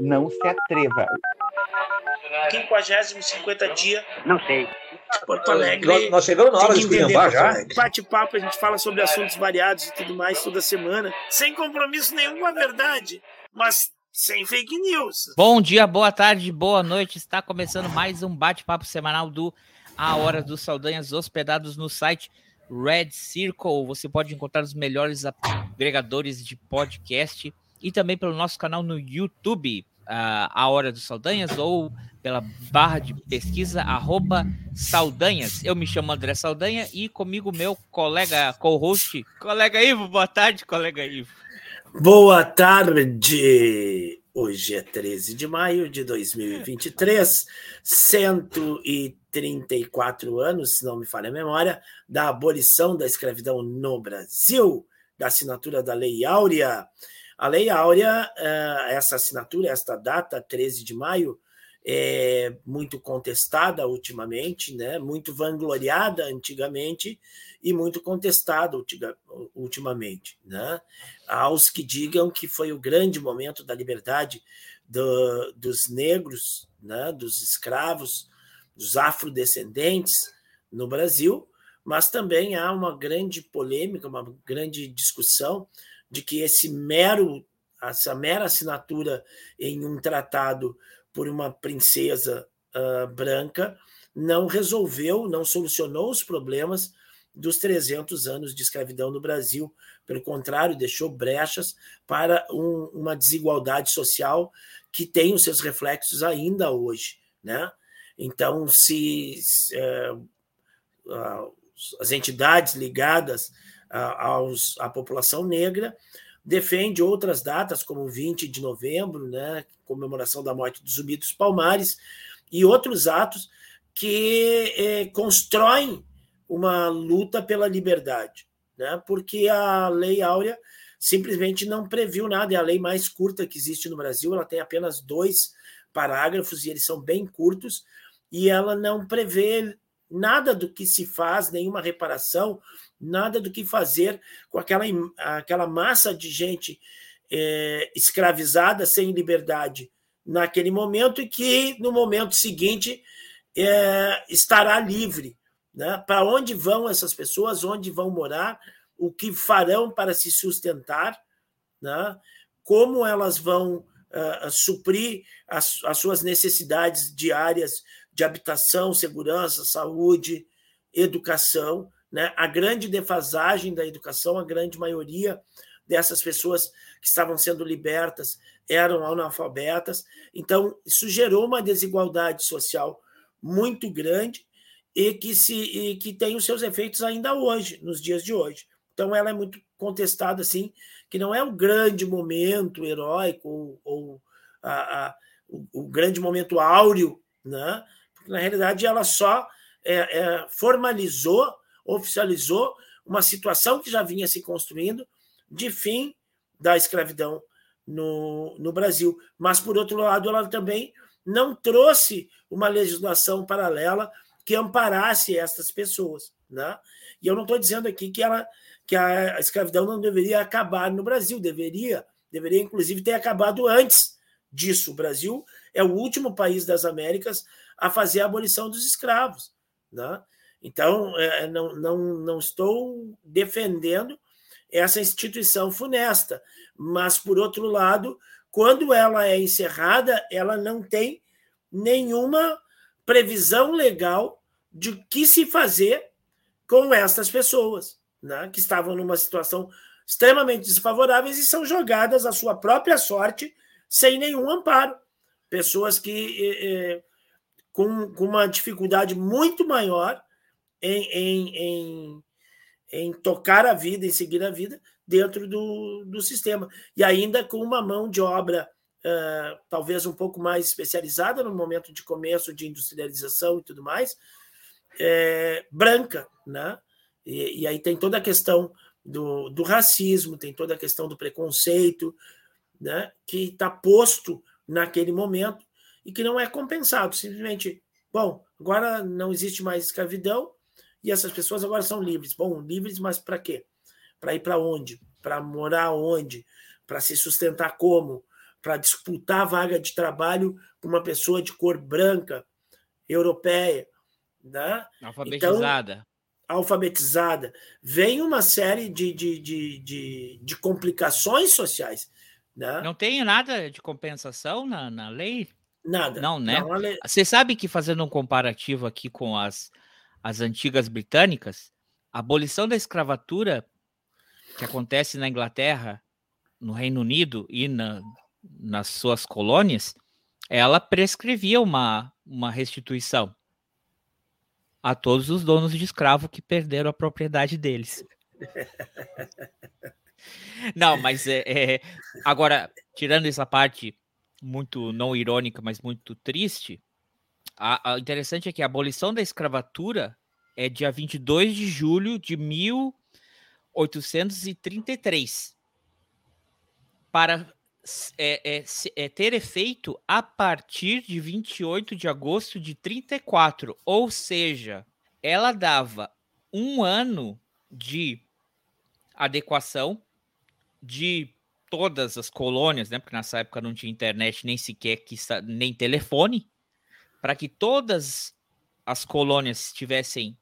Não se atreva. 50 50 dia. Não sei. Porto Alegre. Nós, nós chegamos na hora de esculhambar já. Bate-papo, a gente fala sobre assuntos variados e tudo mais toda semana, sem compromisso nenhum com a verdade, mas sem fake news. Bom dia, boa tarde, boa noite. Está começando mais um bate-papo semanal do A Hora dos Saldanhas, hospedados no site Red Circle. Você pode encontrar os melhores agregadores de podcast e também pelo nosso canal no YouTube, uh, A Hora dos Saldanhas, ou pela barra de pesquisa, arroba Saldanhas. Eu me chamo André Saldanha e comigo meu colega co-host, colega Ivo. Boa tarde, colega Ivo. Boa tarde! Hoje é 13 de maio de 2023, 134 anos, se não me falha a memória, da abolição da escravidão no Brasil, da assinatura da Lei Áurea. A Lei Áurea, eh, essa assinatura, esta data, 13 de maio, é muito contestada ultimamente, né? muito vangloriada antigamente e muito contestada ultimamente. Né? Aos que digam que foi o grande momento da liberdade do, dos negros, né? dos escravos, dos afrodescendentes no Brasil, mas também há uma grande polêmica, uma grande discussão de que esse mero, essa mera assinatura em um tratado por uma princesa uh, branca não resolveu, não solucionou os problemas dos 300 anos de escravidão no Brasil. Pelo contrário, deixou brechas para um, uma desigualdade social que tem os seus reflexos ainda hoje. Né? Então, se, se uh, as entidades ligadas aos, à população negra, defende outras datas, como 20 de novembro, né, comemoração da morte dos Zumbi dos Palmares, e outros atos que eh, constroem uma luta pela liberdade, né, porque a Lei Áurea simplesmente não previu nada, é a lei mais curta que existe no Brasil, ela tem apenas dois parágrafos e eles são bem curtos, e ela não prevê nada do que se faz, nenhuma reparação, nada do que fazer com aquela, aquela massa de gente é, escravizada, sem liberdade naquele momento, e que no momento seguinte é, estará livre. Né? Para onde vão essas pessoas, onde vão morar, o que farão para se sustentar, né? como elas vão uh, suprir as, as suas necessidades diárias de habitação, segurança, saúde, educação, né? A grande defasagem da educação, a grande maioria dessas pessoas que estavam sendo libertas eram analfabetas. Então, isso gerou uma desigualdade social muito grande e que, se, e que tem os seus efeitos ainda hoje, nos dias de hoje. Então, ela é muito contestada, assim, que não é o grande momento heróico ou, ou a, a, o, o, grande momento áureo né, na realidade ela só é, é, formalizou, oficializou uma situação que já vinha se construindo de fim da escravidão no, no Brasil. Mas, por outro lado, ela também não trouxe uma legislação paralela que amparasse essas pessoas. Né? E eu não estou dizendo aqui que, ela, que a escravidão não deveria acabar no Brasil, deveria, deveria inclusive ter acabado antes disso. O Brasil é o último país das Américas a fazer a abolição dos escravos. Né? Então, é, não, não, não estou defendendo essa instituição funesta, mas, por outro lado, quando ela é encerrada, ela não tem nenhuma previsão legal de que se fazer com essas pessoas, né, que estavam numa situação extremamente desfavoráveis e são jogadas à sua própria sorte sem nenhum amparo. Pessoas que eh, com, com uma dificuldade muito maior em, em, em, em, tocar a vida, em seguir a vida dentro do, do sistema. E ainda com uma mão de obra uh, talvez um pouco mais especializada no momento de começo de industrialização e tudo mais, é, branca. Né? E, e, aí tem toda a questão do, do racismo, tem toda a questão do preconceito, né? que está posto naquele momento e que não é compensado. Simplesmente, bom, agora não existe mais escravidão e essas pessoas agora são livres. Bom, livres, mas para quê? Para ir para onde? Para morar onde? Para se sustentar como? para disputar a vaga de trabalho com uma pessoa de cor branca, europeia. Né? Alfabetizada. Então, alfabetizada. Vem uma série de, de, de, de, de complicações sociais. Né? Não tem nada de compensação na, na lei? Nada. Não, né? Não, lei... Você sabe que, fazendo um comparativo aqui com as, as antigas britânicas, a abolição da escravatura que acontece na Inglaterra, no Reino Unido e na, nas suas colônias, ela prescrevia uma, uma restituição a todos os donos de escravo que perderam a propriedade deles. Não, mas é, é, agora, tirando essa parte muito não irônica, mas muito triste, a interessante é que a abolição da escravatura é dia 22 de julho de 1833. Para é, é, é, ter efeito a partir de 28 de agosto de 34, ou seja, ela dava um ano de adequação de todas as colônias, né? Porque nessa época não tinha internet nem sequer que nem telefone, para que todas as colônias estivessem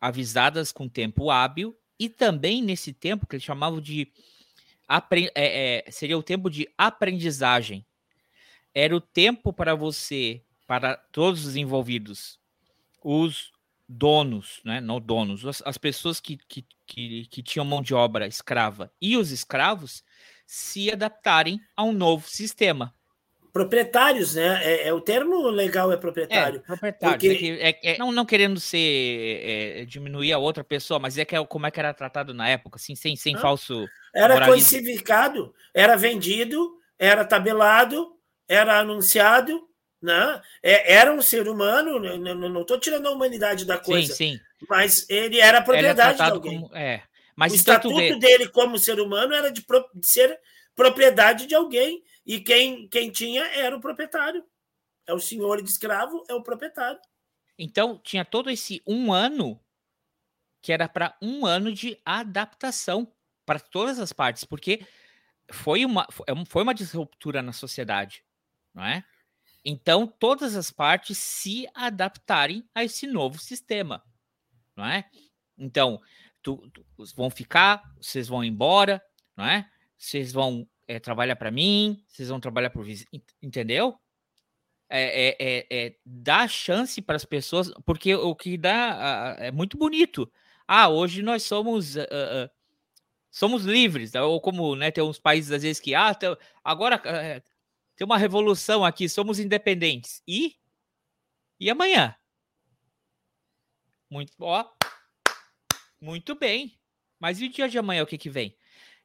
avisadas com tempo hábil e também nesse tempo que eles chamavam de é, é, seria o tempo de aprendizagem. Era o tempo para você, para todos os envolvidos, os donos, né? não donos, as, as pessoas que, que, que, que tinham mão de obra escrava e os escravos se adaptarem a um novo sistema proprietários, né? É, é, o termo legal é proprietário. É, proprietário. Porque... É que, é, não, não querendo ser é, diminuir a outra pessoa, mas é que é como é que era tratado na época, assim, sem, sem ah, falso. Era coincificado, era vendido, era tabelado, era anunciado, né? É, era um ser humano, não estou tirando a humanidade da coisa. Sim, sim. Mas ele era propriedade ele de alguém. Como, é. Mas o estatuto dele como ser humano era de, de ser propriedade de alguém e quem, quem tinha era o proprietário. É o senhor de escravo, é o proprietário. Então, tinha todo esse um ano que era para um ano de adaptação para todas as partes, porque foi uma, é foi uma disruptura na sociedade, não é? Então, todas as partes se adaptarem a esse novo sistema, não é? Então, tu, tu, vão ficar, vocês vão embora, não é? Vocês vão é, trabalha para mim, vocês vão trabalhar por vizinho, entendeu? É, é, é, é dar chance para as pessoas, porque o que dá é muito bonito. Ah, hoje nós somos uh, somos livres, né? ou como né, tem uns países às vezes que ah, agora uh, tem uma revolução aqui, somos independentes. E e amanhã? Muito ó, muito bem. Mas e o dia de amanhã o que que vem?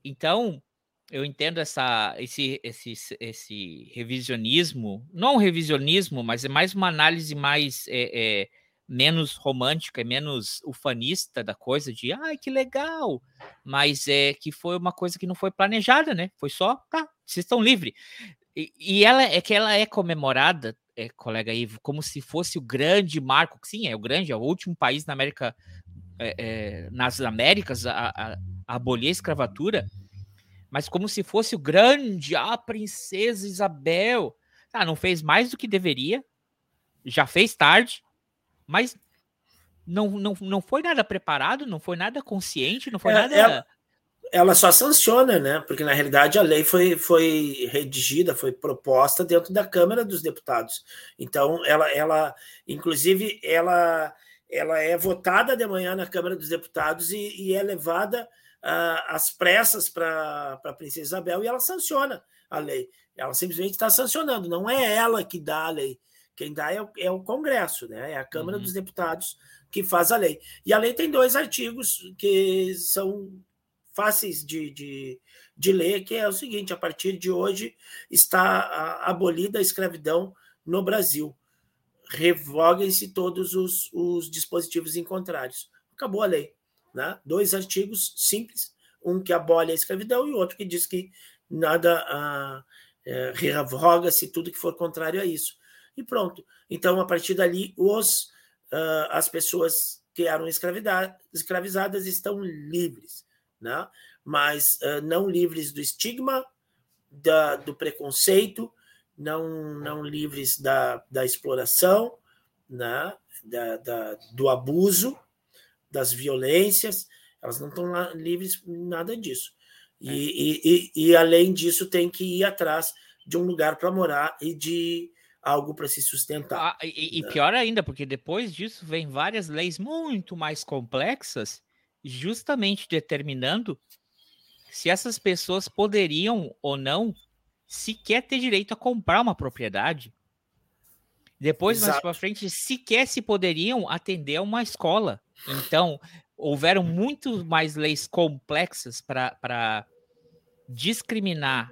Então, eu entendo essa, esse, esse, esse revisionismo, não um revisionismo, mas é mais uma análise mais é, é, menos romântica menos ufanista da coisa, de ai que legal, mas é que foi uma coisa que não foi planejada, né? Foi só, tá, vocês estão livres. E, e, ela é que ela é comemorada, é, colega Ivo, como se fosse o grande marco, sim, é o grande, é o último país na América, nas Américas a, a, a abolir a escravatura mas como se fosse o grande, a princesa Isabel. Ah, não fez mais do que deveria, já fez tarde, mas não, não, não foi nada preparado, não foi nada consciente, não foi é, nada. Ela, ela, só sanciona, né? Porque na realidade a lei foi, foi redigida, foi proposta dentro da Câmara dos Deputados. Então, ela, ela inclusive, ela, ela é votada de manhã na Câmara dos Deputados e, e é levada as pressas para a princesa Isabel e ela sanciona a lei. Ela simplesmente está sancionando, não é ela que dá a lei. Quem dá é o, é o Congresso, né? é a Câmara uhum. dos Deputados que faz a lei. E a lei tem dois artigos que são fáceis de, de, de ler, que é o seguinte: a partir de hoje está abolida a escravidão no Brasil. Revoguem-se todos os, os dispositivos em contrários. Acabou a lei. Né? Dois artigos simples, um que abole a escravidão e outro que diz que nada ah, é, revoga-se tudo que for contrário a isso. E pronto. Então, a partir dali, os, ah, as pessoas que eram escravizadas estão livres, né? mas ah, não livres do estigma da, do preconceito, não, não livres da, da exploração, né? da, da, do abuso, das violências, elas não estão livres nada disso. E, é. e, e, e, além disso, tem que ir atrás de um lugar para morar e de algo para se sustentar. Ah, e, né? pior ainda, porque depois disso vem várias leis muito mais complexas, justamente determinando se essas pessoas poderiam ou não sequer ter direito a comprar uma propriedade. Depois, Exato. mais para frente, sequer se poderiam atender a uma escola. Então, houveram muito mais leis complexas para discriminar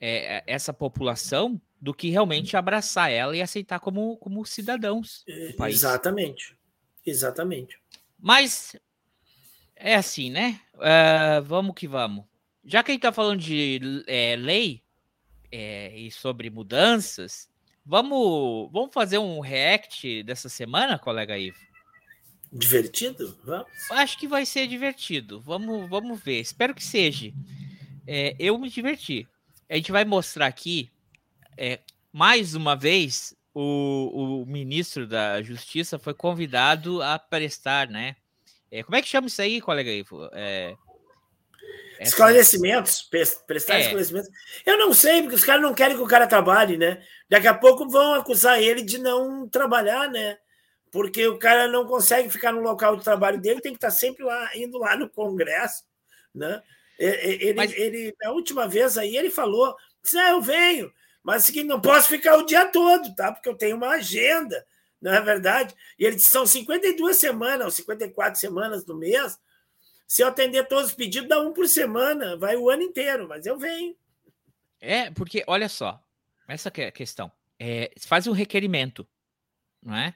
é, essa população do que realmente abraçar ela e aceitar como, como cidadãos país. Exatamente. Exatamente. Mas é assim, né? Uh, vamos que vamos. Já que a gente está falando de é, lei é, e sobre mudanças, vamos, vamos fazer um react dessa semana, colega Ivo? Divertido? Vamos. Acho que vai ser divertido. Vamos, vamos ver. Espero que seja. É, eu me diverti. A gente vai mostrar aqui, é, mais uma vez, o, o ministro da Justiça foi convidado a prestar, né? É, como é que chama isso aí, colega? É, essa... Esclarecimentos, prestar é. esclarecimentos. Eu não sei, porque os caras não querem que o cara trabalhe, né? Daqui a pouco vão acusar ele de não trabalhar, né? Porque o cara não consegue ficar no local de trabalho dele, tem que estar sempre lá, indo lá no Congresso, né? Ele, mas... ele, a última vez aí, ele falou: ah, eu venho, mas assim, não posso ficar o dia todo, tá? Porque eu tenho uma agenda, não é verdade? E ele disse: são 52 semanas, ou 54 semanas do mês se eu atender todos os pedidos, dá um por semana, vai o ano inteiro, mas eu venho. É, porque, olha só, essa é a questão. É, faz um requerimento, não é?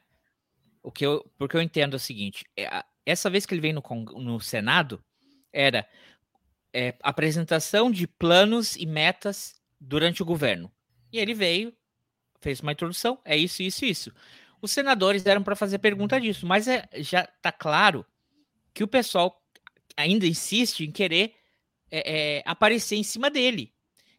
O que eu, porque eu entendo é o seguinte: é, essa vez que ele veio no, no Senado, era é, apresentação de planos e metas durante o governo. E ele veio, fez uma introdução, é isso, isso, isso. Os senadores eram para fazer pergunta disso, mas é, já está claro que o pessoal ainda insiste em querer é, é, aparecer em cima dele,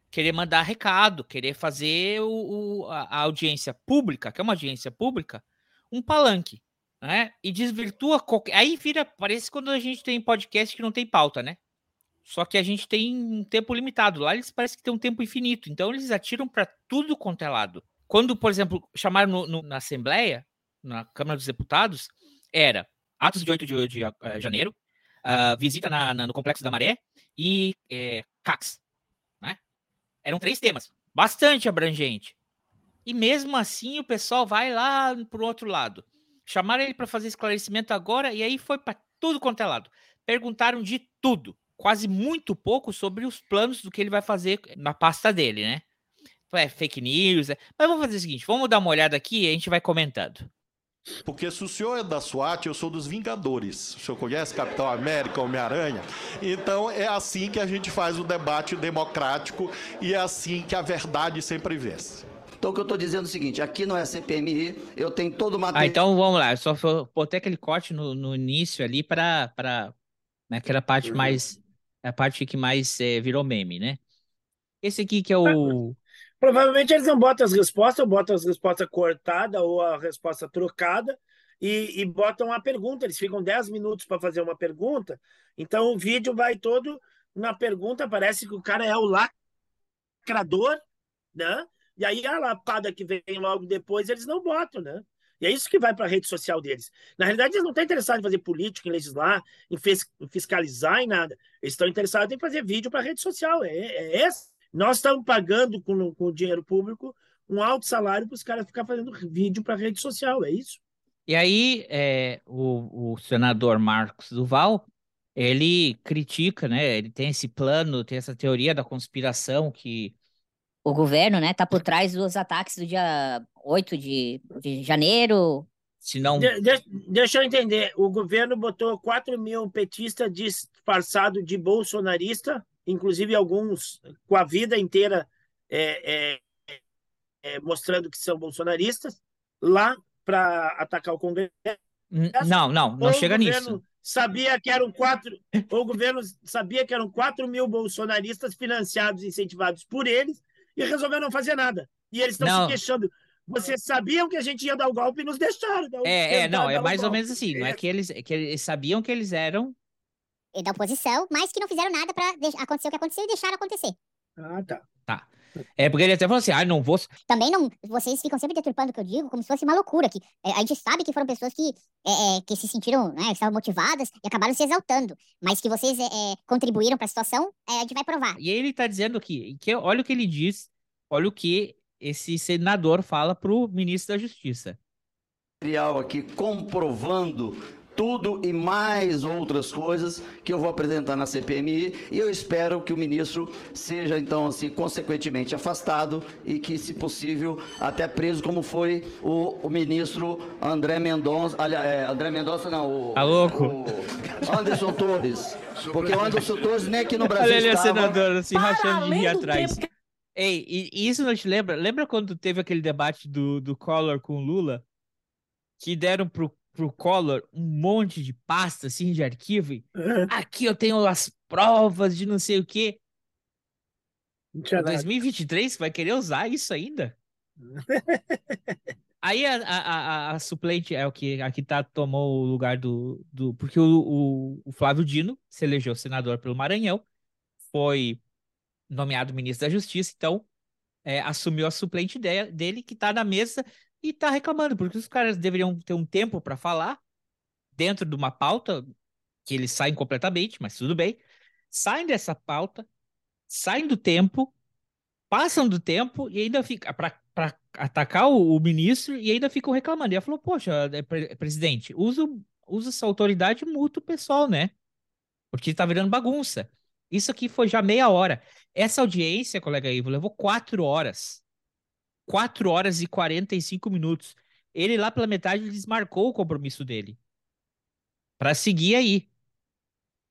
querer mandar recado, querer fazer o, o, a, audiência pública, que é uma audiência pública, um palanque, né? E desvirtua qualquer. Aí vira, parece quando a gente tem podcast que não tem pauta, né? Só que a gente tem um tempo limitado. Lá eles parecem que tem um tempo infinito. Então eles atiram para tudo quanto é lado. Quando, por exemplo, chamaram no, no, na Assembleia, na Câmara dos Deputados, era atos de 8 de, de, uh, janeiro, uh, visita na, na, no Complexo da Maré e é, CACs. Né? Eram três temas, bastante abrangente. E mesmo assim o pessoal vai lá para o outro lado. Chamaram ele para fazer esclarecimento agora e aí foi para tudo quanto é lado. Perguntaram de tudo, quase muito pouco sobre os planos do que ele vai fazer na pasta dele, né? É fake news. É... Mas vamos fazer o seguinte: vamos dar uma olhada aqui e a gente vai comentando. Porque se o senhor é da SWAT, eu sou dos Vingadores. O senhor conhece Capitão América, Homem-Aranha? Então é assim que a gente faz o debate democrático e é assim que a verdade sempre vence. Então, o que eu estou dizendo é o seguinte: aqui não é CPMI, eu tenho todo o material. Ah, então vamos lá, eu só botei aquele corte no, no início ali para naquela parte uhum. mais. A parte que mais é, virou meme, né? Esse aqui que é o. Provavelmente eles não botam as respostas, ou botam as respostas cortadas ou a resposta trocada e, e botam a pergunta. Eles ficam 10 minutos para fazer uma pergunta, então o vídeo vai todo na pergunta. Parece que o cara é o lacrador, né? E aí a lapada que vem logo depois eles não botam, né? E é isso que vai para a rede social deles. Na realidade, eles não estão interessados em fazer política, em legislar, em fiscalizar, em nada. Eles estão interessados em fazer vídeo para a rede social. É, é essa nós estamos pagando com, com dinheiro público um alto salário para os caras ficar fazendo vídeo para rede social, é isso? E aí, é, o, o senador Marcos Duval, ele critica, né? Ele tem esse plano, tem essa teoria da conspiração que. O governo, né, tá por trás dos ataques do dia 8 de, de janeiro. Se não... De, de, deixa eu entender. O governo botou 4 mil petistas disfarçados de bolsonarista inclusive alguns com a vida inteira é, é, é, mostrando que são bolsonaristas, lá para atacar o Congresso. Não, não, não chega nisso. sabia que eram quatro, o governo sabia que eram 4 mil bolsonaristas financiados e incentivados por eles e resolveu não fazer nada. E eles estão se queixando. Vocês sabiam que a gente ia dar o golpe e nos deixaram. é, é, não, é mais ou menos assim. Não é que eles, que eles sabiam que eles eram da oposição, mas que não fizeram nada para acontecer o que aconteceu e deixaram acontecer. Ah, tá. Tá. É porque ele até falou assim, ah, não vou. Também não. Vocês ficam sempre deturpando o que eu digo, como se fosse uma loucura. Que, é, a gente sabe que foram pessoas que, é, é, que se sentiram, né, estavam motivadas e acabaram se exaltando. Mas que vocês é, é, contribuíram para a situação, é, a gente vai provar. E ele está dizendo aqui, que olha o que ele diz, olha o que esse senador fala pro ministro da Justiça. Aqui comprovando tudo e mais outras coisas que eu vou apresentar na CPMI e eu espero que o ministro seja então assim consequentemente afastado e que se possível até preso como foi o, o ministro André Mendonça, aliás, é, André Mendonça não, o, tá louco? o Anderson Torres, porque o Anderson Torres nem aqui no Brasil Olha ele estava... senador assim rachando de rir atrás. Ei, e, isso não te lembra? Lembra quando teve aquele debate do, do Collor com o Lula? Que deram pro pro Collor um monte de pasta assim de arquivo. E, aqui eu tenho as provas de não sei o quê. Em 2023 vai querer usar isso ainda? Aí a, a, a, a, suplente é o que aqui tá tomou o lugar do, do porque o, o, o, Flávio Dino se elegeu senador pelo Maranhão, foi nomeado ministro da Justiça, então é, assumiu a suplente de, dele que tá na mesa e tá reclamando, porque os caras deveriam ter um tempo para falar dentro de uma pauta que eles saem completamente, mas tudo bem. Saem dessa pauta, saem do tempo, passam do tempo e ainda fica para atacar o, o, ministro e ainda ficam reclamando. E ela falou: Poxa, é, presidente, usa, usa essa autoridade multa o pessoal, né? Porque tá virando bagunça. Isso aqui foi já meia hora. Essa audiência, colega Ivo, levou quatro horas. 4 horas e 45 minutos. Ele lá pela metade desmarcou o compromisso dele. Para seguir aí.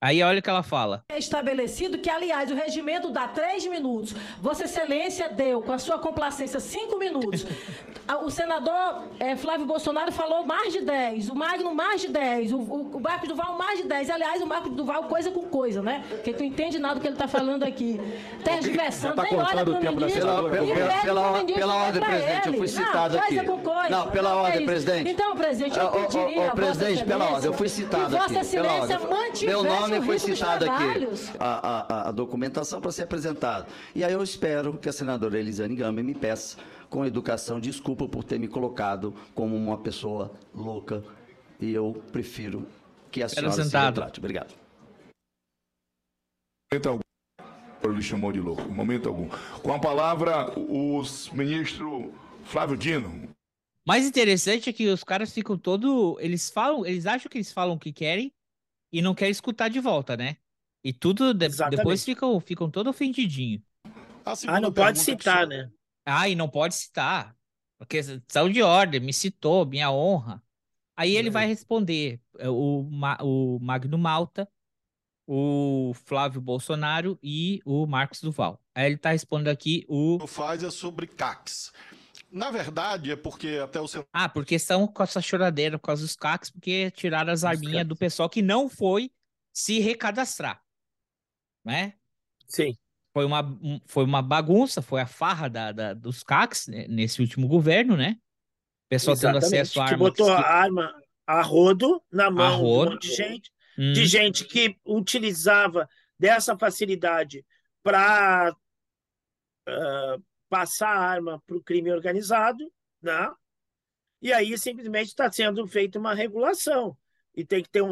Aí olha o que ela fala. É estabelecido que, aliás, o regimento dá três minutos. Vossa Excelência deu, com a sua complacência, cinco minutos. O senador é, Flávio Bolsonaro falou mais de dez. O Magno, mais de dez. O, o, o Marcos Duval, mais de dez. Aliás, o Marcos Duval, coisa com coisa, né? Porque tu entende nada do que ele está falando aqui. Tergiversando, tá nem olha para o ministro. Pela, pela, pela, pela ordem, presidente, eu fui citado não, aqui. Com coisa. Não, pela não, ordem, é presidente. Então, presidente, eu pediria... Ô, presidente, pela ordem, eu fui citado aqui. Vossa Excelência mantivesse Meu nome foi citado aqui a, a, a documentação para ser apresentada. E aí eu espero que a senadora Elisane Gama me peça, com educação, desculpa por ter me colocado como uma pessoa louca. E eu prefiro que a senhora se retrate. Obrigado. Momento algum, ele chamou de louco. Momento algum. Com a palavra, o ministro Flávio Dino. Mais interessante é que os caras ficam todo, eles falam, eles acham que eles falam o que querem e não querem escutar de volta, né? E tudo de, depois ficam, ficam todo ofendidinho. Ah, não pode citar, né? Ah, e não pode citar. Porque são de ordem, me citou, minha honra. Aí ele é. vai responder o, o Magno Malta, o Flávio Bolsonaro e o Marcos Duval. Aí ele está respondendo aqui o. Faz é sobre CACs. Na verdade, é porque até o seu. Ah, porque estão com essa choradeira por causa dos CACs, porque tiraram as arminhas do pessoal que não foi se recadastrar né? Sim. Foi uma, foi uma bagunça, foi a farra da, da dos CACs né, nesse último governo, né? O pessoal tendo acesso a arma. Que botou a arma a rodo na mão rodo. de um monte de gente, hum. de gente que utilizava dessa facilidade para uh, passar a arma para o crime organizado, né? E aí simplesmente está sendo feita uma regulação e tem que ter um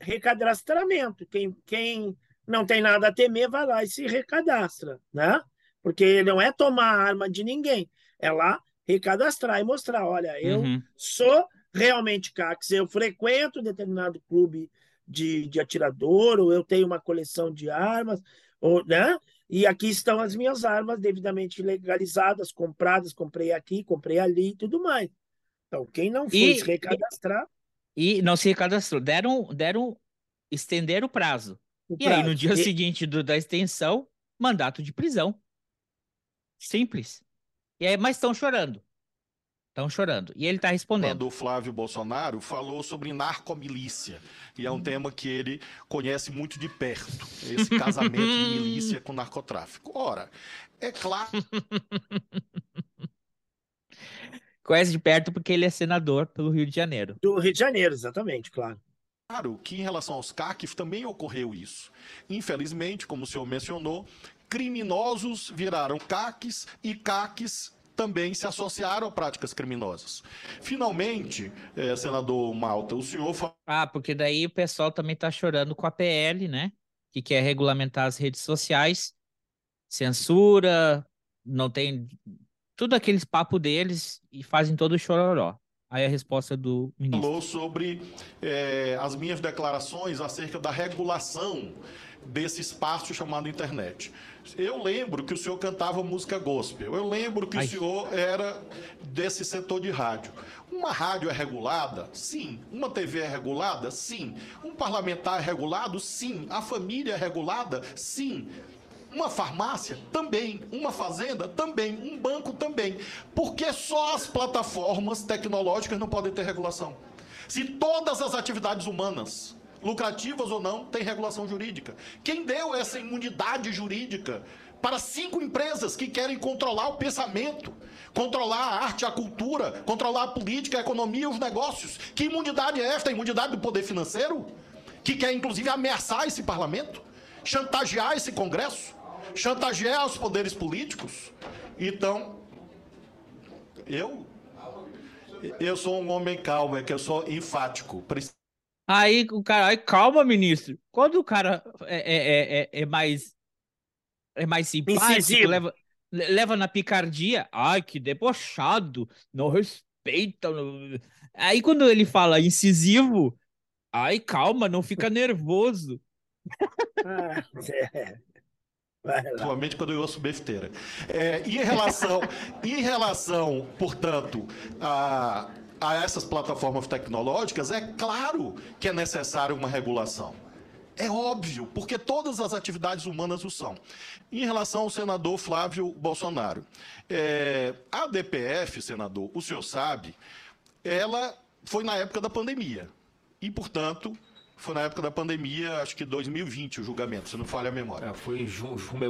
recadastramento. Quem, quem não tem nada a temer, vai lá e se recadastra, né? Porque não é tomar a arma de ninguém, é lá recadastrar e mostrar, olha, eu uhum. sou realmente CACs, eu frequento determinado clube de, de atirador, ou eu tenho uma coleção de armas, ou, né? E aqui estão as minhas armas devidamente legalizadas, compradas, comprei aqui, comprei ali e tudo mais. Então, quem não foi e, se recadastrar. E, e não se recadastrou, deram, deram estender o prazo. E aí, no dia e... seguinte do, da extensão, mandato de prisão. Simples. E aí, mas estão chorando. Estão chorando. E ele está respondendo. Quando o Flávio Bolsonaro falou sobre narcomilícia. E é um tema que ele conhece muito de perto. Esse casamento de milícia com narcotráfico. Ora, é claro. Conhece de perto porque ele é senador pelo Rio de Janeiro. Do Rio de Janeiro, exatamente, claro. Claro que em relação aos CACs também ocorreu isso. Infelizmente, como o senhor mencionou, criminosos viraram CACs e CACs também se associaram a práticas criminosas. Finalmente, eh, senador Malta, o senhor. Ah, porque daí o pessoal também tá chorando com a PL, né? Que quer regulamentar as redes sociais, censura, não tem tudo aqueles papo deles e fazem todo o chororó. Aí a resposta do ministro. falou sobre eh, as minhas declarações acerca da regulação desse espaço chamado internet. Eu lembro que o senhor cantava música gospel. Eu lembro que Ai. o senhor era desse setor de rádio. Uma rádio é regulada? Sim. Uma TV é regulada? Sim. Um parlamentar é regulado? Sim. A família é regulada? Sim. Uma farmácia? Também. Uma fazenda? Também. Um banco? Também. Porque só as plataformas tecnológicas não podem ter regulação. Se todas as atividades humanas, lucrativas ou não, têm regulação jurídica. Quem deu essa imunidade jurídica para cinco empresas que querem controlar o pensamento, controlar a arte, a cultura, controlar a política, a economia os negócios? Que imunidade é esta? A imunidade do poder financeiro? Que quer, inclusive, ameaçar esse parlamento? Chantagear esse Congresso? Chantagear os poderes políticos? Então, eu eu sou um homem calmo, é que eu sou enfático. Aí o cara, ai, calma, ministro. Quando o cara é, é, é, é mais é mais simpático, Incisivo. leva, le- leva na picardia, ai, que debochado, não respeita. não- Aí quando ele fala incisivo, ai, calma, não fica nervoso. Ah, é. Lá. Principalmente quando eu ouço besteira. É, em relação, em relação, portanto, a, a essas plataformas tecnológicas, é claro que é necessário uma regulação. É óbvio, porque todas as atividades humanas o são. Em relação ao senador Flávio Bolsonaro, é, a DPF, senador, o senhor sabe, ela foi na época da pandemia. E, portanto, foi na época da pandemia, acho que 2020 o julgamento, se não falha a memória. É, foi,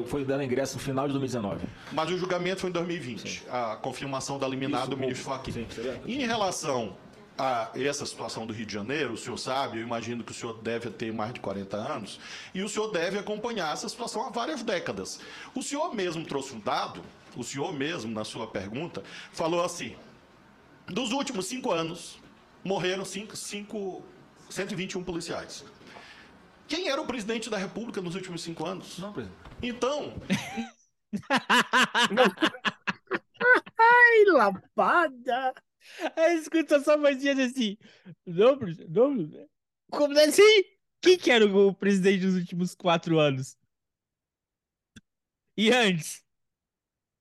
foi dando ingresso no final de 2019. Mas o julgamento foi em 2020, a confirmação da liminar Isso, do ministro Fachin. sim, Em relação a essa situação do Rio de Janeiro, o senhor sabe, eu imagino que o senhor deve ter mais de 40 anos, e o senhor deve acompanhar essa situação há várias décadas. O senhor mesmo trouxe um dado, o senhor mesmo, na sua pergunta, falou assim: dos últimos cinco anos, morreram cinco, cinco, 121 policiais. Quem era o presidente da República nos últimos cinco anos? Não, presidente. Então, Ai, lapada! Aí escuta só mais dias assim. Não, presidente, não. Como assim? Quem que era o presidente dos últimos quatro anos? E antes?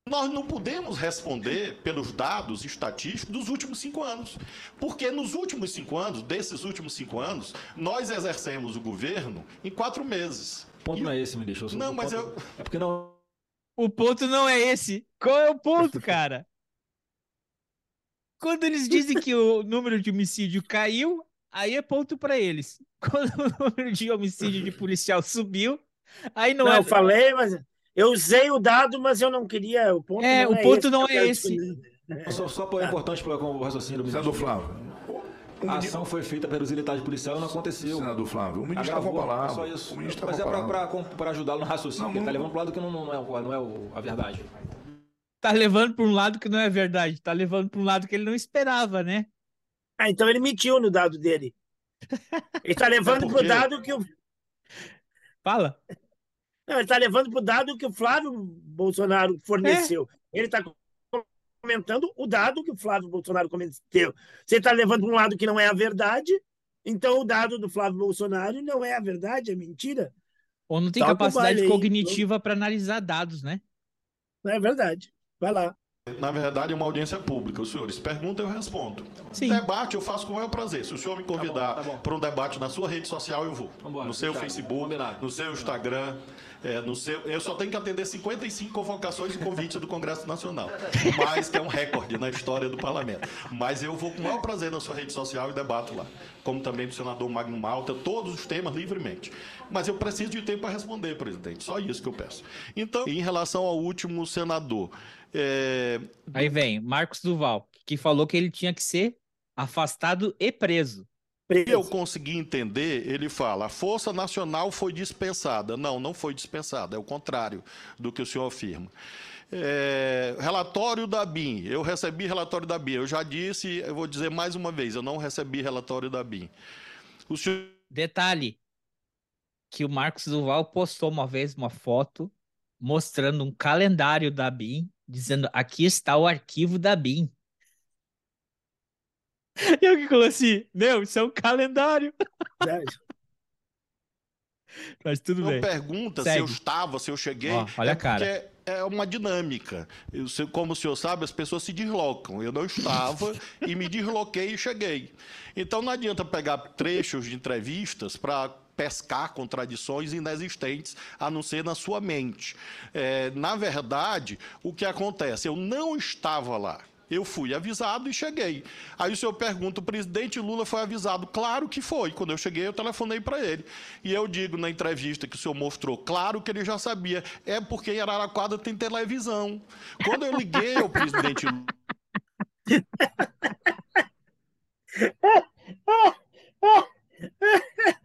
Nós não podemos responder pelos dados estatísticos dos últimos cinco anos. Porque nos últimos cinco anos, desses últimos cinco anos, nós exercemos o governo em quatro meses. O ponto E- não é esse, ministro. Não, O mas ponto- eu- É porque não. O ponto não é esse. Qual é o ponto, cara? Quando eles dizem que o número de homicídio caiu, aí é ponto pra eles. Quando o número de homicídio de policial subiu, aí não, Não, é. eu falei, mas eu usei o dado, mas eu não queria. O ponto É, não o é ponto esse não é esse. Só, só por- é importante para o raciocínio do Senador. Flávio. A ação foi feita pelos militares policiais e não aconteceu. Senador Flávio, o ministro estava com a Agravou, palavra. só isso. O ministro Mas é para ajudá-lo no raciocínio, Não, porque ele está levando para o lado que não, não é, o- não é a verdade. Tá levando pra um lado que não é verdade. Tá levando pra um lado que ele não esperava, né? Ah, então ele mentiu no dado dele. Ele está levando para o dado que o. Fala. Não, ele está levando para o dado que o Flávio Bolsonaro forneceu. Ele está comentando o dado que o Flávio Bolsonaro cometeu. Você está levando para um lado que não é a verdade, então o dado do Flávio Bolsonaro não é a verdade, é mentira. Ou não tem o capacidade cognitiva pra analisar dados, né? É verdade. Vai lá. Na verdade, é uma audiência pública. Os senhores perguntam, eu respondo. Sim. Debate eu faço com o maior prazer. Se o senhor me convidar Tá bom, tá bom. para um debate na sua rede social, eu vou. Vambora, no seu fechado. Facebook, Combinado. no seu Instagram. é, no seu, eu só tenho que atender 55 convocações e convites do Congresso Nacional. Mas que é um recorde na história do parlamento. Mas eu vou com o maior prazer na sua rede social e debato lá. Como também do senador Magno Malta, todos os temas livremente. Mas eu preciso de tempo para responder, presidente. Só isso que eu peço. Então, em relação ao último senador. É, Aí vem Marcos Duval, que falou que ele tinha que ser afastado e preso. que eu consegui entender, ele fala: a Força Nacional foi dispensada. Não, não foi dispensada, é o contrário do que o senhor afirma. É, relatório da BIM. Eu recebi relatório da BIM. Eu já disse, eu vou dizer mais uma vez: eu não recebi relatório da BIM. O senhor. Detalhe, que o Marcos Duval postou uma vez uma foto mostrando um calendário da BIM, dizendo aqui está o arquivo da BIM. E eu que falou assim, meu, isso é um calendário. Mas tudo Não bem. pergunta se Segue. eu estava, se eu cheguei. Ó, olha é a cara. porque é uma dinâmica. Eu sei- como o senhor sabe, as pessoas se deslocam. Eu não estava e me desloquei e cheguei. Então não adianta pegar trechos de entrevistas para pescar contradições inexistentes, a não ser na sua mente. É, na verdade, o que acontece? Eu não estava lá. Eu fui avisado e cheguei. Aí o senhor pergunta: o presidente Lula foi avisado? Claro que foi. Quando eu cheguei, eu telefonei para ele. E eu digo na entrevista que o senhor mostrou, claro que ele já sabia. É porque em Araraquara tem televisão. Quando eu liguei ao presidente Lula.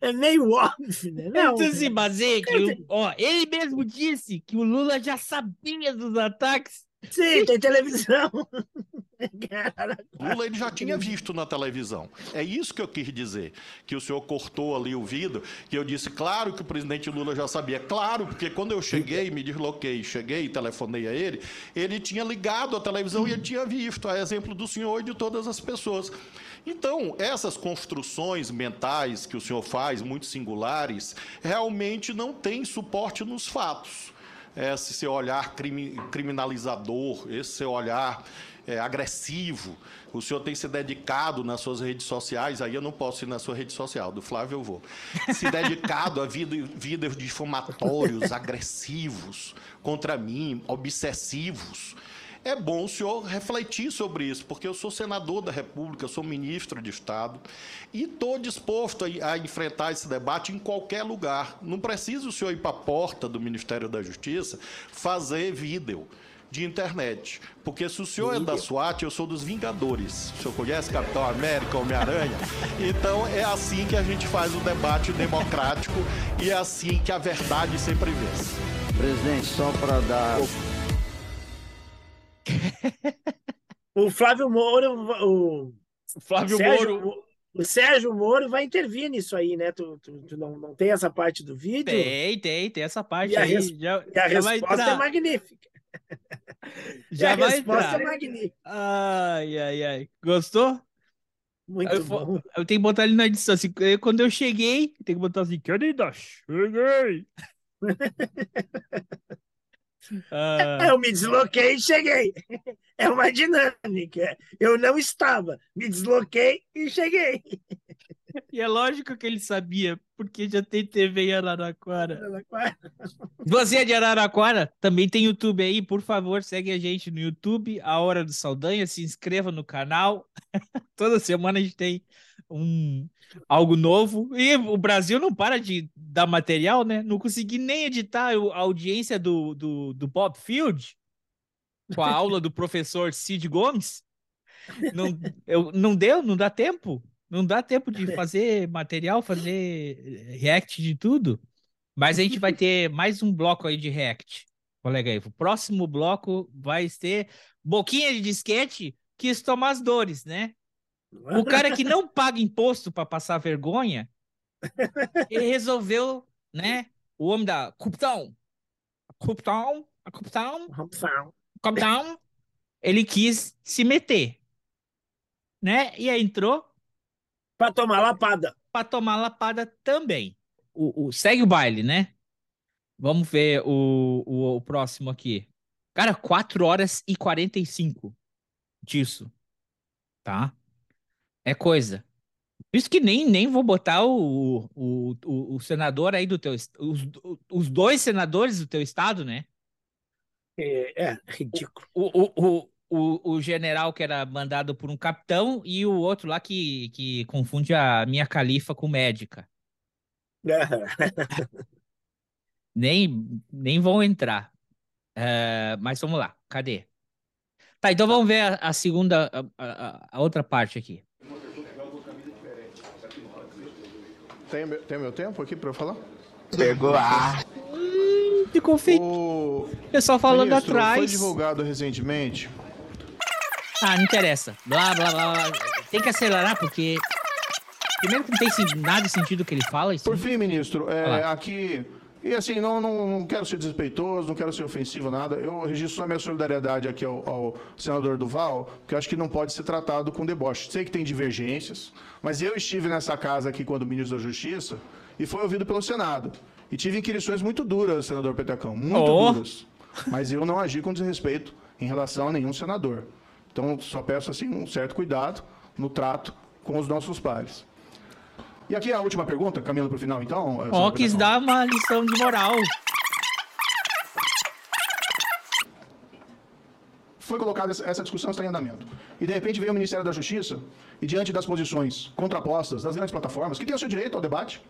É meio óbvio, né? Não, Então se baseia que, o- ó, ele mesmo disse que o Lula já sabia dos ataques. Sim, tem televisão. Lula ele já tinha visto na televisão. É isso que eu quis dizer. Que o senhor cortou ali o vidro, que eu disse, claro que o presidente Lula já sabia. Claro, porque quando eu cheguei, me desloquei, cheguei, telefonei a ele, ele tinha ligado a televisão e ele tinha visto, a exemplo do senhor e de todas as pessoas. Então, essas construções mentais que o senhor faz, muito singulares, realmente não têm suporte nos fatos esse seu olhar crimi- criminalizador, esse seu olhar é, agressivo. O senhor tem se dedicado nas suas redes sociais, aí eu não posso ir na sua rede social, do Flávio eu vou. Se dedicado a vídeos difamatórios, agressivos contra mim, obsessivos. É bom o senhor refletir sobre isso, porque eu sou senador da República, eu sou ministro de Estado e estou disposto a, a enfrentar esse debate em qualquer lugar. Não precisa o senhor ir para a porta do Ministério da Justiça fazer vídeo de internet. Porque se o senhor é da SWAT, eu sou dos Vingadores. O senhor conhece Capitão América, Homem-Aranha? Então é assim que a gente faz o debate democrático e é assim que a verdade sempre vence. Presidente, só para dar. O Flávio Moro, o Flávio Sérgio, Moro. o Sérgio Moro vai intervir nisso aí, né? Tu, tu- tu não, não tem essa parte do vídeo? Tem, tem, tem essa parte E a aí. res- já, E a resposta é magnífica. Já a vai resposta entrar. é magnífica. Ai, ai, ai. Gostou? Muito eu, bom. eu tenho que botar ali na edição. Assim, quando eu cheguei, tem que botar assim, querida, cheguei. Ah, Eu me desloquei e cheguei. É uma dinâmica. Eu não estava, me desloquei e cheguei. e é lógico que ele sabia, porque já tem TV em Araraquara. Você é de Araraquara? Também tem YouTube aí, por favor, segue a gente no YouTube, A Hora do Saldanha, se inscreva no canal. Toda semana a gente tem um algo novo. E o Brasil não para de dar material, né? Não consegui nem editar a audiência do, do, do Bob Field com a aula do professor Cid Gomes. Não, eu, não deu, não dá tempo. Não dá tempo de fazer material, fazer react de tudo. Mas a gente vai ter mais um bloco aí de react. Colega aí, o próximo bloco vai ter boquinha de disquete quis tomar as dores, né? O cara que não paga imposto para passar vergonha, ele resolveu, né? O homem da Cuptão, Cuptão, Cuptão, Cuptão, ele quis se meter, né? E aí entrou para tomar lapada. Para tomar lapada também. O, o- segue o baile, né? Vamos ver o, o, o próximo aqui. Cara, 4 horas e 45 disso. Tá? É coisa. Por isso que nem, nem vou botar o, o, o, o senador aí do teu. Os, os dois senadores do teu estado, né? É, é ridículo. O, o, o, o, o general que era mandado por um capitão e o outro lá que, que confunde a minha califa com médica. nem, nem vão entrar. Uh, mas vamos lá, cadê? Tá, então vamos ver a, a segunda, a, a, a, outra parte aqui. Tem, tem meu tempo aqui para eu falar? Pegou a. Hum, ficou feio. O pessoal falando Ministro, atrás. Foi divulgado recentemente. Ah, não interessa. Blá, blá, blá, blá. Tem que acelerar, porque. Primeiro que não tem nada de sentido o que ele fala. Por fim, ministro, é, aqui e assim, não, não, não, quero ser desrespeitoso, não quero ser ofensivo, nada. Eu registro a minha solidariedade aqui ao, ao, senador Duval, porque acho que não pode ser tratado com deboche. Sei que tem divergências, mas eu estive nessa casa aqui quando ministro da Justiça e foi ouvido pelo Senado. E tive inquirições muito duras, senador Petecão, muito oh. duras. Mas eu não agi com desrespeito em relação a nenhum senador. Então, só peço assim um certo cuidado no trato com os nossos pares. E aqui a última pergunta, caminhando para o final, então. Ó, oh, quis dar uma lição de moral. Foi colocada essa discussão está em andamento. E de repente veio o Ministério da Justiça e diante das posições contrapostas das grandes plataformas, que têm o seu direito ao debate,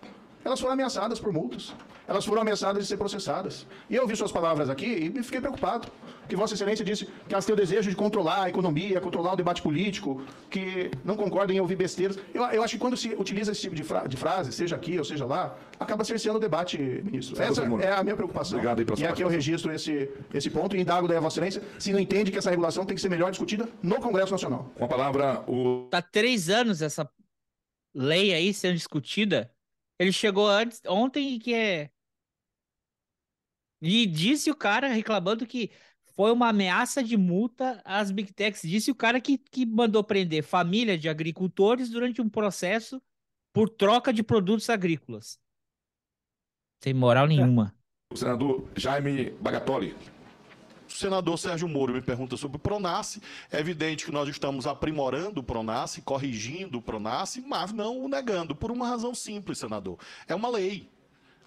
elas foram ameaçadas por multas. Elas foram ameaçadas de ser processadas. E eu ouvi suas palavras aqui e me fiquei preocupado. Que Vossa Excelência disse que elas têm o desejo de controlar a economia, controlar o debate político, que não concordam em ouvir besteiras. Eu, eu acho que quando se utiliza esse tipo de, fra de frase, seja aqui ou seja lá, acaba cerceando o debate, ministro. Essa é a minha preocupação. Obrigado aí e aqui eu registro esse, esse ponto e indago da Vossa Excelência se não entende que essa regulação tem que ser melhor discutida no Congresso Nacional. Com a palavra, o. Tá três anos essa lei aí sendo discutida ele chegou antes, ontem que é. E disse o cara reclamando que foi uma ameaça de multa às Big Techs. Disse o cara que, que mandou prender família de agricultores durante um processo por troca de produtos agrícolas. Sem moral nenhuma. O senador Jaime Bagatoli. O senador Sérgio Moro me pergunta sobre o Pronace. É evidente que nós estamos aprimorando o Pronace, corrigindo o Pronace, mas não o negando, por uma razão simples, senador. É uma lei.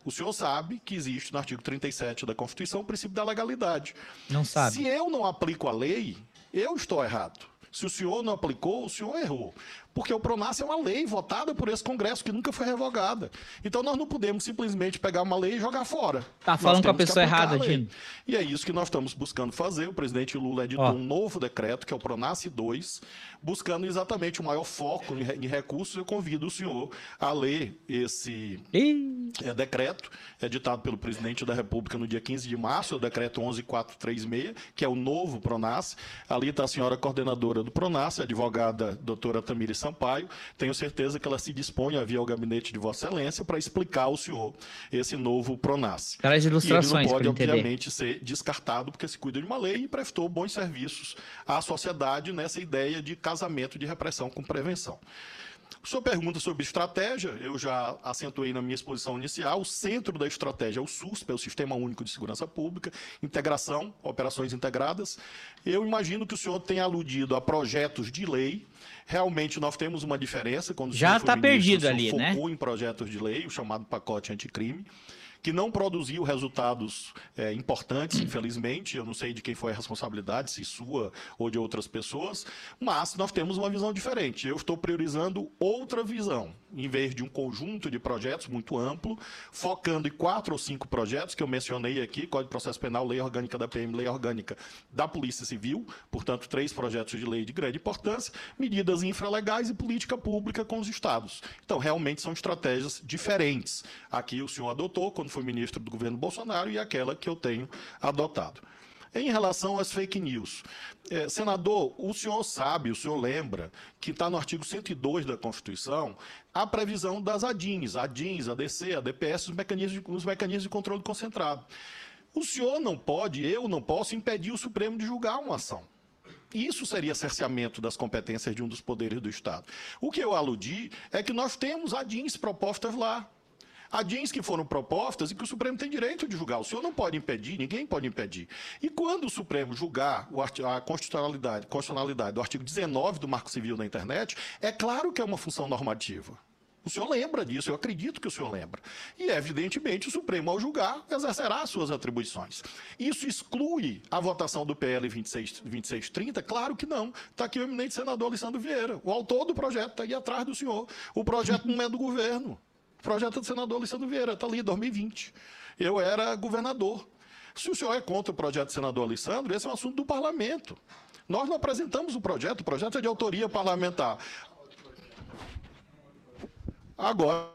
O senhor sabe que existe no artigo 37 da Constituição o princípio da legalidade. Não sabe. Se eu não aplico a lei, eu estou errado. Se o senhor não aplicou, o senhor errou porque o Pronas é uma lei votada por esse Congresso que nunca foi revogada. Então nós não podemos simplesmente pegar uma lei e jogar fora. Tá falando com a pessoa errada, Dino. E é isso que nós estamos buscando fazer. O presidente Lula editou um novo decreto, que é o Pronas 2, buscando exatamente o maior foco em recursos. Eu convido o senhor a ler esse é, decreto, editado pelo presidente da República no dia 15 de março, o decreto 11436, que é o novo Pronas. Ali está a senhora coordenadora do Pronas, a advogada doutora Tamires Sampaio. Tenho certeza que ela se dispõe a vir ao gabinete de Vossa Excelência para explicar ao senhor esse novo Pronas. Traz ilustrações. E ele não pode, obviamente, ser descartado, porque se cuida de uma lei e prestou bons serviços à sociedade nessa ideia de casamento de repressão com prevenção. Sua pergunta sobre estratégia, eu já acentuei na minha exposição inicial. O centro da estratégia é o SUSP, é o Sistema Único de Segurança Pública, integração, operações integradas. Eu imagino que o senhor tenha aludido a projetos de lei. Realmente nós temos uma diferença quando já está perdido ali, focou né? Focou em projetos de lei, o chamado pacote anticrime que não produziu resultados é, importantes, infelizmente. Eu não sei de quem foi a responsabilidade, se sua ou de outras pessoas, mas nós temos uma visão diferente. Eu estou priorizando outra visão, em vez de um conjunto de projetos muito amplo, focando em quatro ou cinco projetos que eu mencionei aqui: Código de Processo Penal, Lei Orgânica da PM, Lei Orgânica da Polícia Civil, portanto, três projetos de lei de grande importância, medidas infralegais e política pública com os estados. Então, realmente são estratégias diferentes. Aqui o senhor adotou, quando foi ministro do governo Bolsonaro e aquela que eu tenho adotado. Em relação às fake news, é, senador, o senhor sabe, o senhor lembra que está no artigo 102 da Constituição a previsão das ADINs, ADINs, ADC, ADPS, os mecanismos, os mecanismos de controle concentrado. O senhor não pode, eu não posso impedir o Supremo de julgar uma ação. Isso seria cerceamento das competências de um dos poderes do Estado. O que eu aludi é que nós temos ADINs propostas lá. Há DINs que foram propostas e que o Supremo tem direito de julgar. O senhor não pode impedir, ninguém pode impedir. E quando o Supremo julgar a constitucionalidade, constitucionalidade do artigo 19 do Marco Civil da Internet, é claro que é uma função normativa. O senhor lembra disso, eu acredito que o senhor lembra. E, evidentemente, o Supremo, ao julgar, exercerá as suas atribuições. Isso exclui a votação do PL 26, 2630? Claro que não. Está aqui o eminente senador Alessandro Vieira. O autor do projeto está aí atrás do senhor. O projeto não é do governo. O projeto do senador Alessandro Vieira, está ali, 2020. Eu era governador. Se o senhor é contra o projeto do senador Alessandro, esse é um assunto do parlamento. Nós não apresentamos o projeto, o projeto é de autoria parlamentar. Agora,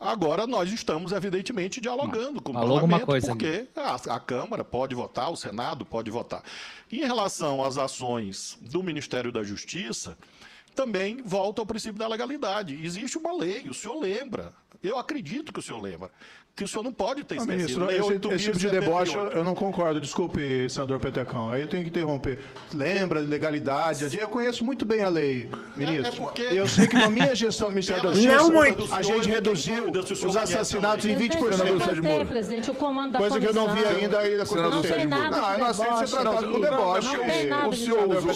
agora nós estamos, evidentemente, dialogando com o Falou parlamento, coisa porque a, a Câmara pode votar, o Senado pode votar. Em relação às ações do Ministério da Justiça, também volta ao princípio da legalidade. Existe uma lei, o senhor lembra. Eu acredito que o senhor lembra. Que o senhor não pode ter Ah, esquecido. ministro, Lei esse, esse tipo de 8.078. deboche eu, eu não concordo. Desculpe, senador Petecão. Aí eu tenho que interromper. Lembra de legalidade? Eu conheço muito bem a lei, ministro. É porque- Eu sei que na minha gestão do Ministério da Não Justiça, muito. a gente reduziu os assassinatos em 20%. Eu manter, presidente, o comando da Coisa que eu não vi comissão. ainda aí da Senador Não tem nada. Não, eu não aceito ser tratado com deboche. O de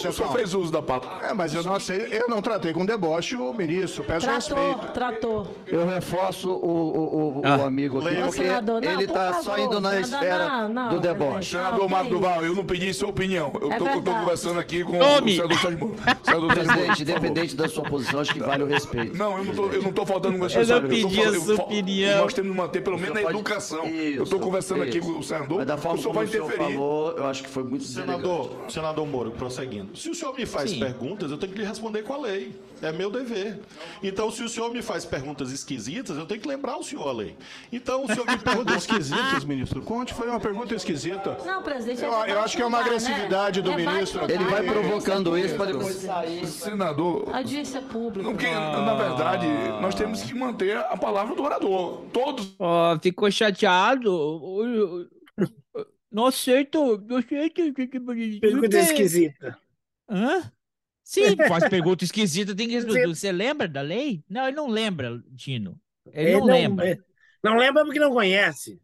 senhor, fez uso da palavra. É, mas eu não, aceito, eu não tratei com deboche o ministro. Peço Tratou, respeito. tratou. Eu reforço o, o, o, o Ah. amigo aqui, Leia. porque Senador, não, ele está favor, só indo na senador, esfera não, não, do presidente. deboche. Senador Não, Marco Duval, eu não pedi sua opinião. Eu É tô, eu tô verdade. conversando aqui com Tome. o senador Sérgio Presidente, independente da sua posição, acho que vale o respeito. Não, eu não tô, eu não tô faltando com Eu não pedi falando- a eu sua opinião. Nós temos que manter pelo menos a educação. eu tô conversando aqui com o senador, Mas da o forma senhor vai o senhor interferir. falou, eu acho que foi muito. Senador, senador Moro, prosseguindo. Se o senhor me faz Sim. perguntas, eu tenho que lhe responder com a lei. É meu dever. Então, se o senhor me faz perguntas esquisitas, eu tenho que lembrar o senhor a lei. Então, o senhor me pergunta Perguntas esquisitas, ministro. Conte, foi uma pergunta esquisita. Não, presidente. Eu- é eu acho que é uma debate, agressividade do né? ministro. Debate Ele vai provocando isso para depois sair. Senador, Audiência pública. Porque, na verdade, nós temos que manter a palavra do orador. Todos. Ó, ficou chateado. Não aceito, não aceito. esse tipo de- Pergunta esquisita. Hã? Sim, faz pergunta esquisita, tem que responder. Você lembra da lei? Não, ele não lembra, Tino. Ele não, lembra. é, Não lembra porque não conhece.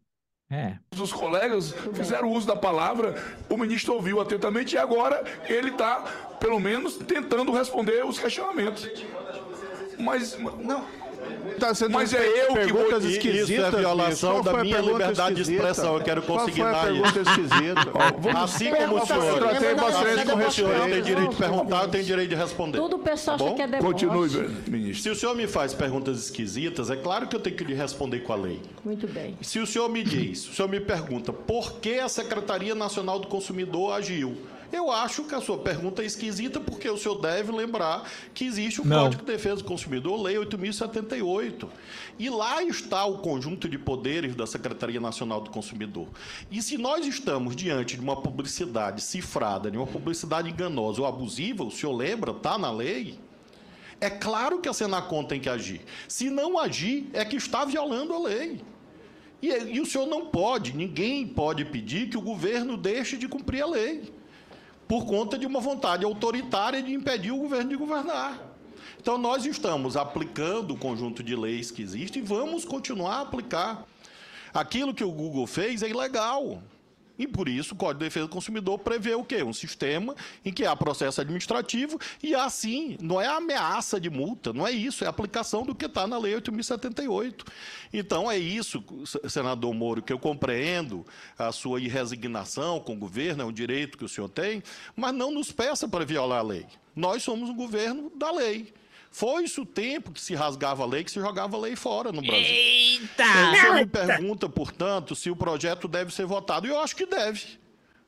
É. Os colegas fizeram uso da palavra, o ministro ouviu atentamente e agora ele está, pelo menos, tentando responder os questionamentos. Mas, não. Tá sendo Mas é eu que vou- perguntas Isso é esquisitas. violação. Qual da minha liberdade de esquisita? expressão. Eu quero Qual foi a consignar pergunta esquisita? Assim como o Eu senhor. tratei vocês com O senhor tem direito de perguntar, eu tenho direito de responder. Tudo o pessoal Tá acha que é deboche. Continue, ministro. Se o senhor me faz perguntas esquisitas, é claro que eu tenho que lhe responder com a lei. Muito bem. Se o senhor me diz, o senhor me pergunta por que a Secretaria Nacional do Consumidor agiu, eu acho que a sua pergunta é esquisita porque o senhor deve lembrar que existe o Não. Código de Defesa do Consumidor, Lei 8.078. E lá está o conjunto de poderes da Secretaria Nacional do Consumidor. E se nós estamos diante de uma publicidade cifrada, de uma publicidade enganosa ou abusiva, o senhor lembra, está na lei, é claro que a Senacom tem que agir. Se não agir, é que está violando a lei. E, e o senhor não pode, ninguém pode pedir que o governo deixe de cumprir a lei, por conta de uma vontade autoritária de impedir o governo de governar. Então, nós estamos aplicando o conjunto de leis que existe e vamos continuar a aplicar. Aquilo que o Google fez é ilegal. E por isso o Código de Defesa do Consumidor prevê o quê? Um sistema em que há processo administrativo e assim, não é ameaça de multa, não é isso, é aplicação do que está na Lei 8.078. Então é isso, senador Moro, que eu compreendo a sua irresignação com o governo, é um direito que o senhor tem, mas não nos peça para violar a lei. Nós somos um governo da lei. Foi isso o tempo que se rasgava a lei, que se jogava a lei fora no Brasil. Eita! O senhor me pergunta, portanto, se o projeto deve ser votado. E eu acho que deve.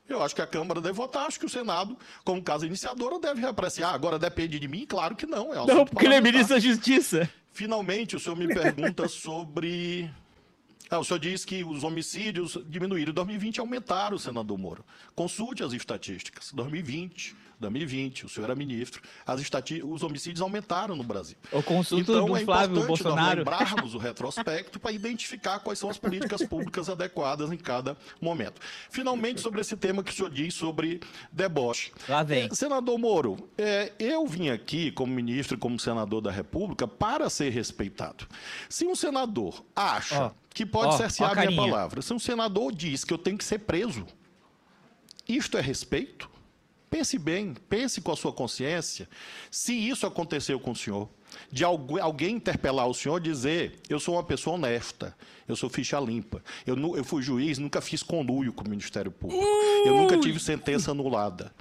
Eu acho que a Câmara deve votar, acho que o Senado, como casa iniciadora, deve apreciar. Agora, depende de mim? Claro que não. É Não, porque ele é ministro da Justiça. Finalmente, o senhor me pergunta sobre Ah, o senhor diz que os homicídios diminuíram. Em 2020 aumentaram, senador Moro. Consulte as estatísticas. 2020, 2020, o senhor era ministro, as estati... os homicídios aumentaram no Brasil. O consulto então, do é Flávio importante nós lembrarmos o retrospecto para identificar quais são as políticas públicas adequadas em cada momento. Finalmente, sobre esse tema que o senhor diz sobre deboche. Lá vem. Eh, Senador Moro, eh, eu vim aqui como ministro e como senador da República para ser respeitado. Se um senador acha Ó, que pode ó, cercear a a minha carinha. palavra, se um senador diz que eu tenho que ser preso, isto é respeito? Pense bem, pense com a sua consciência. Se isso aconteceu com o senhor, de algu- alguém interpelar o senhor e dizer: eu sou uma pessoa honesta, eu sou ficha limpa, eu, eu fui juiz, nunca fiz conluio com o Ministério Público, eu nunca tive sentença anulada.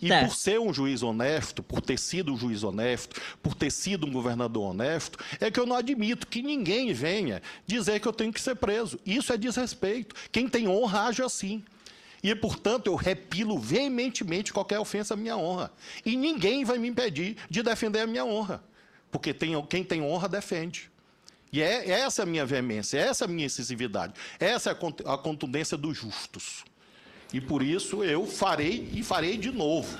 E Eita! por ser um juiz honesto, por ter sido um juiz honesto, por ter sido um governador honesto, é que eu não admito que ninguém venha dizer que eu tenho que ser preso. Isso é desrespeito. Quem tem honra age assim. E, portanto, eu repilo veementemente qualquer ofensa à minha honra. E ninguém vai me impedir de defender a minha honra. Porque tem, quem tem honra defende. E é essa a minha veemência, essa a minha incisividade, essa é a cont- a contundência dos justos. E por isso eu farei e farei de novo.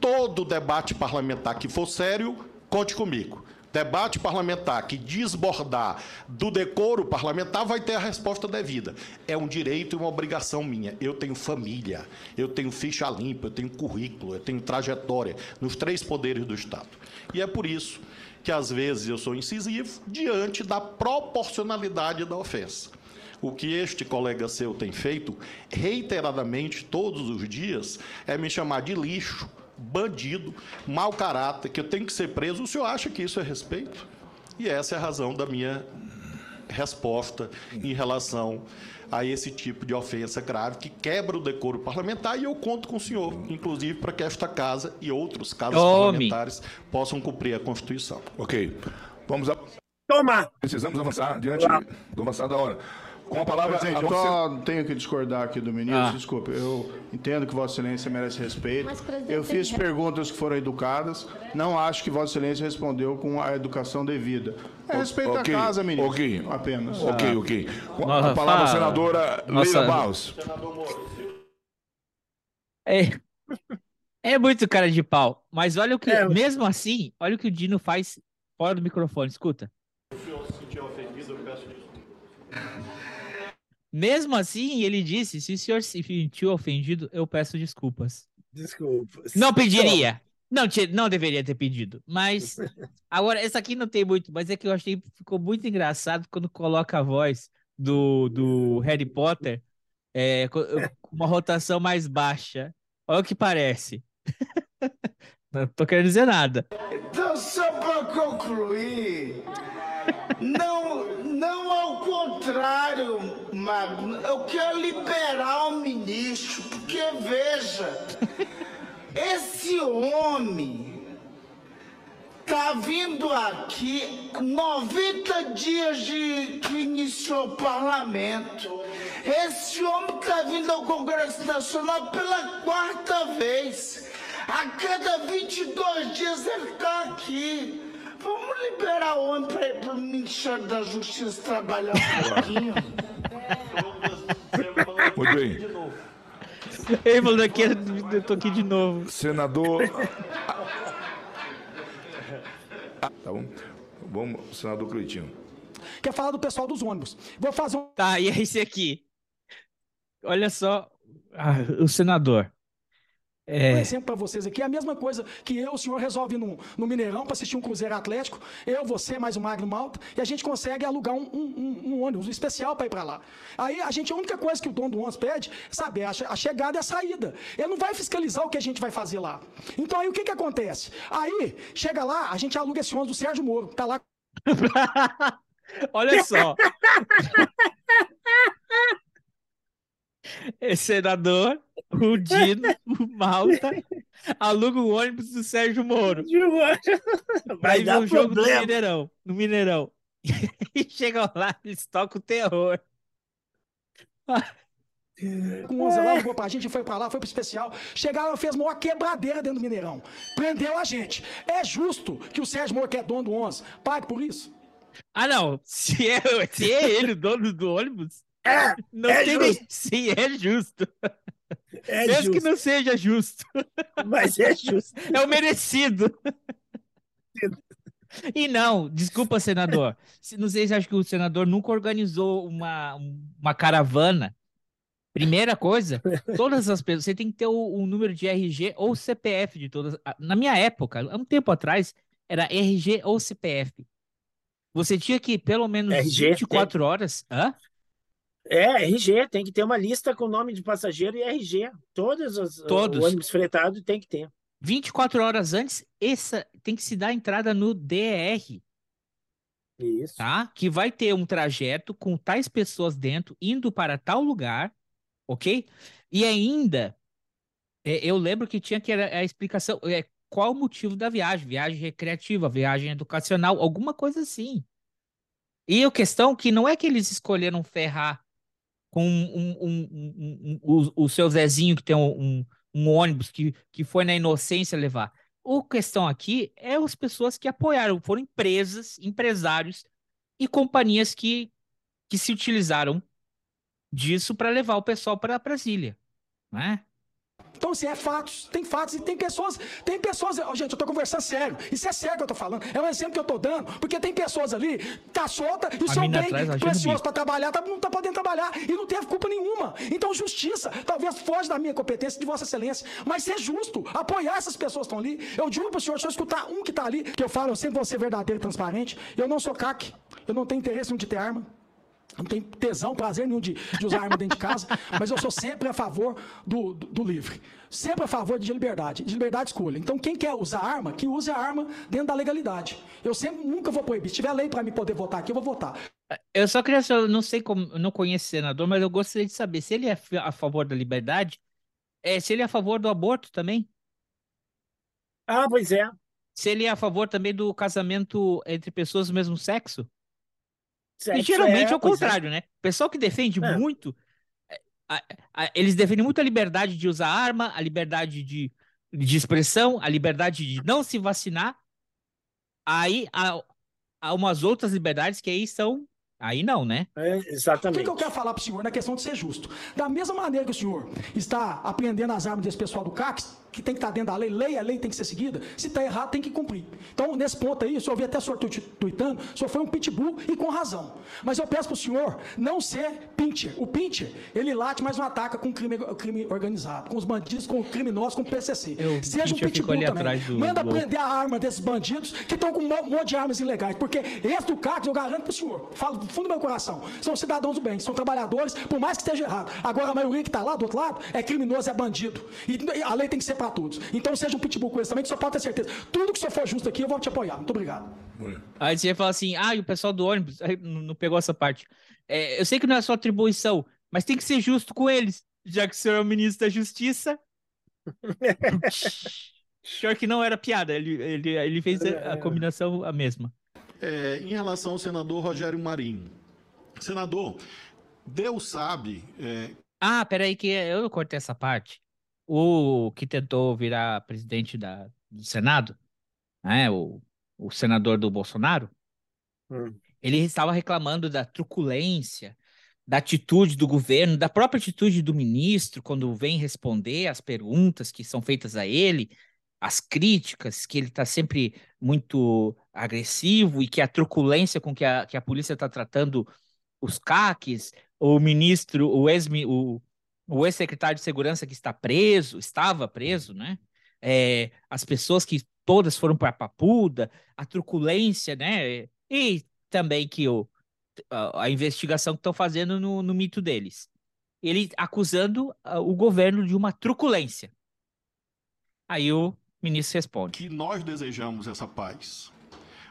Todo debate parlamentar que for sério, conte comigo. Debate parlamentar que desbordar do decoro parlamentar vai ter a resposta devida. É um direito e uma obrigação minha. Eu tenho família, eu tenho ficha limpa, eu tenho currículo, eu tenho trajetória nos três poderes do Estado. E é por isso que às vezes eu sou incisivo diante da proporcionalidade da ofensa. O que este colega seu tem feito reiteradamente, todos os dias, é me chamar de lixo, bandido, mau caráter, que eu tenho que ser preso. O senhor acha que isso é respeito? E essa é a razão da minha resposta em relação a esse tipo de ofensa grave que quebra o decoro parlamentar e eu conto com o senhor, inclusive para que esta casa e outros casos Tome. parlamentares possam cumprir a Constituição. Ok. Vamos a... Toma! Precisamos avançar diante do avançar da hora. Com a palavra. Presidente, a eu só tenho que discordar aqui do ministro, Ah. desculpe. Eu entendo que Vossa Excelência merece respeito. Mas, Eu fiz perguntas que foram educadas. Não acho que Vossa Excelência respondeu com a educação devida. É respeito Ok, à casa, ministro. ok. Apenas. Ok, ok. Com Nossa, a palavra, fala. senadora Nossa. Leila Barros. É, é muito cara de pau. Mas olha o que. É. Mesmo assim, olha o que o Dino faz fora do microfone. Escuta. Mesmo assim, ele disse: se o senhor se sentiu ofendido, eu peço desculpas. Desculpa. Não pediria. Não, não deveria ter pedido. Mas. Agora, essa aqui não tem muito, mas é que eu achei ficou muito engraçado quando coloca a voz do, do Harry Potter é, co- com uma rotação mais baixa. Olha o que parece. Não tô querendo dizer nada. Então, só para concluir, não, não ao contrário, Eu quero liberar o ministro, porque veja, esse homem tá vindo aqui 90 dias de que iniciou o parlamento. Esse homem tá vindo ao Congresso Nacional pela quarta vez. A cada 22 dias ele tá aqui. Vamos liberar o homem para o Ministério da Justiça trabalhar um pouquinho. Muito bem. Ele falou aqui, eu tô aqui de novo. Senador. Ah, Tá bom. Vamos, senador Cleitinho. Quer falar do pessoal dos ônibus. Vou fazer um. Tá, e é esse aqui. Olha só. ah, o senador. Um É, exemplo para vocês aqui, é a mesma coisa que eu, o senhor resolve no, no Mineirão para assistir um Cruzeiro Atlético, eu, você, mais o Magno Malta, e a gente consegue alugar um, um- um- um ônibus especial para ir para lá. Aí a gente, a única coisa que o dono do ônibus pede, sabe, é a, che- a chegada e a saída. Ele não vai fiscalizar o que a gente vai fazer lá. Então aí o que que acontece? Aí, chega lá, a gente aluga esse ônibus do Sérgio Moro, tá lá olha só. Esse senador, o Dino, o Malta, aluga o ônibus do Sérgio Moro. Vai ver o jogo no problema. Mineirão. No Mineirão. E chegam lá, eles tocam o terror. com o 11 lá, ligou pra gente, foi pra lá, foi pro especial. Chegaram, fez uma quebradeira dentro do Mineirão. Prendeu a gente. É justo que o Sérgio Moro, que é dono do 11, pague por isso? Ah, não. Se é, se é ele o dono do ônibus, É, não é tem nem. justo. Sim, é justo. É Mesmo que justo. não seja justo. Mas é justo. É o merecido. E não, desculpa, senador. Se- Não sei se acha que o senador nunca organizou uma, uma caravana. Primeira coisa, todas as pessoas, você tem que ter o, o número de RG ou CPF de todas. Na minha época, há um tempo atrás, era RG ou CPF. Você tinha que, pelo menos RG, 24 horas. Hã? É, RG, tem que ter uma lista com nome de passageiro e RG. Todos os Todos. ônibus fretado tem que ter. 24 horas antes, essa tem que se dar entrada no DR. Isso. Tá? Que vai ter um trajeto com tais pessoas dentro, indo para tal lugar, ok? E ainda, é, eu lembro que tinha que era a explicação, é, qual o motivo da viagem? Viagem recreativa, viagem educacional, alguma coisa assim. E a questão que não é que eles escolheram ferrar com um, um- um- o, o seu Zezinho que tem um, ônibus que, que foi na inocência levar. A questão aqui é as pessoas que apoiaram, foram empresas, empresários e companhias que, que se utilizaram disso para levar o pessoal para Brasília, né? Então, assim, é fatos, tem fatos e tem pessoas, tem pessoas, gente, eu tô conversando sério, isso é sério que eu tô falando, é um exemplo que eu tô dando, porque tem pessoas ali, tá solta e o seu bem precioso para trabalhar, tá- não tá podendo trabalhar e não teve culpa nenhuma. Então, justiça, talvez foge da minha competência, de Vossa Excelência, mas ser justo, apoiar essas pessoas que estão ali. Eu digo pro senhor, se eu escutar um que tá ali, que eu falo, eu sempre vou ser verdadeiro e transparente, eu não sou caque, eu não tenho interesse de ter arma. Não tenho tesão, prazer nenhum de, de usar arma dentro de casa, mas eu sou sempre a favor do, do, do livre. Sempre a favor de liberdade, de liberdade de escolha. Então, quem quer usar arma, que use a arma dentro da legalidade. Eu sempre nunca vou proibir. Se tiver lei para me poder votar aqui, eu vou votar. Eu só queria saber, eu não sei como, eu não conheço o senador, mas eu gostaria de saber se ele é a favor da liberdade, é, se ele é a favor do aborto também. Ah, pois é. Se ele é a favor também do casamento entre pessoas do mesmo sexo. E geralmente é, o pois contrário, né? O pessoal que defende É. muito, é, a- a- eles defendem muito a liberdade de usar arma, a liberdade de, de expressão, a liberdade de não se vacinar. Aí há, há umas outras liberdades que aí são. Aí não, né? É, O que, exatamente. que eu quero falar para o senhor na questão de ser justo? Da mesma maneira que o senhor está apreendendo as armas desse pessoal do CAC, que tem que estar dentro da lei, lei, a lei tem que ser seguida, se está errado, tem que cumprir. Então, nesse ponto aí, o senhor vi até o senhor tuit- tuitando, o senhor foi um pitbull e com razão. Mas eu peço para o senhor não ser pincher. O pincher, ele late, mas não ataca com crime, crime organizado, com os bandidos, com criminosos, com o PCC. Eu- Seja um pitbull também. do- Manda do- prender a arma desses bandidos que estão com um mo- monte de armas ilegais. Porque esse do CAC, eu garanto para o senhor, falo do fundo do meu coração, são cidadãos do bem, são trabalhadores, por mais que esteja errado. Agora, a maioria que está lá do outro lado é criminoso, é bandido. E a lei tem que ser para todos. Então, seja um pitbull com esse também, que senhor pode ter certeza. Tudo que o senhor for justo aqui, eu vou te apoiar. Muito obrigado. Aí você fala assim, ah, e o pessoal do ônibus, não não pegou essa parte. É, eu sei que não é sua atribuição, mas tem que ser justo com eles, já que o senhor é o ministro da Justiça. Pior que não era piada, ele, ele, ele fez a, a combinação a mesma. É, em relação ao senador Rogério Marinho. Senador, Deus sabe. é, Ah, peraí, que eu cortei essa parte. O que tentou virar presidente da, do Senado, né, o, o senador do Bolsonaro, Hum. ele estava reclamando da truculência, da atitude do governo, da própria atitude do ministro quando vem responder às perguntas que são feitas a ele, as críticas, que ele está sempre muito agressivo e que a truculência com que a, que a polícia está tratando os CACs, o ministro, o ex o, o ex-secretário de segurança que está preso, estava preso, né? É, as pessoas que todas foram para a papuda, a truculência, né? E também que o, a, a investigação que estão fazendo no, no mito deles. Ele acusando ah, o governo de uma truculência. Aí o ministro responde. que nós desejamos essa paz.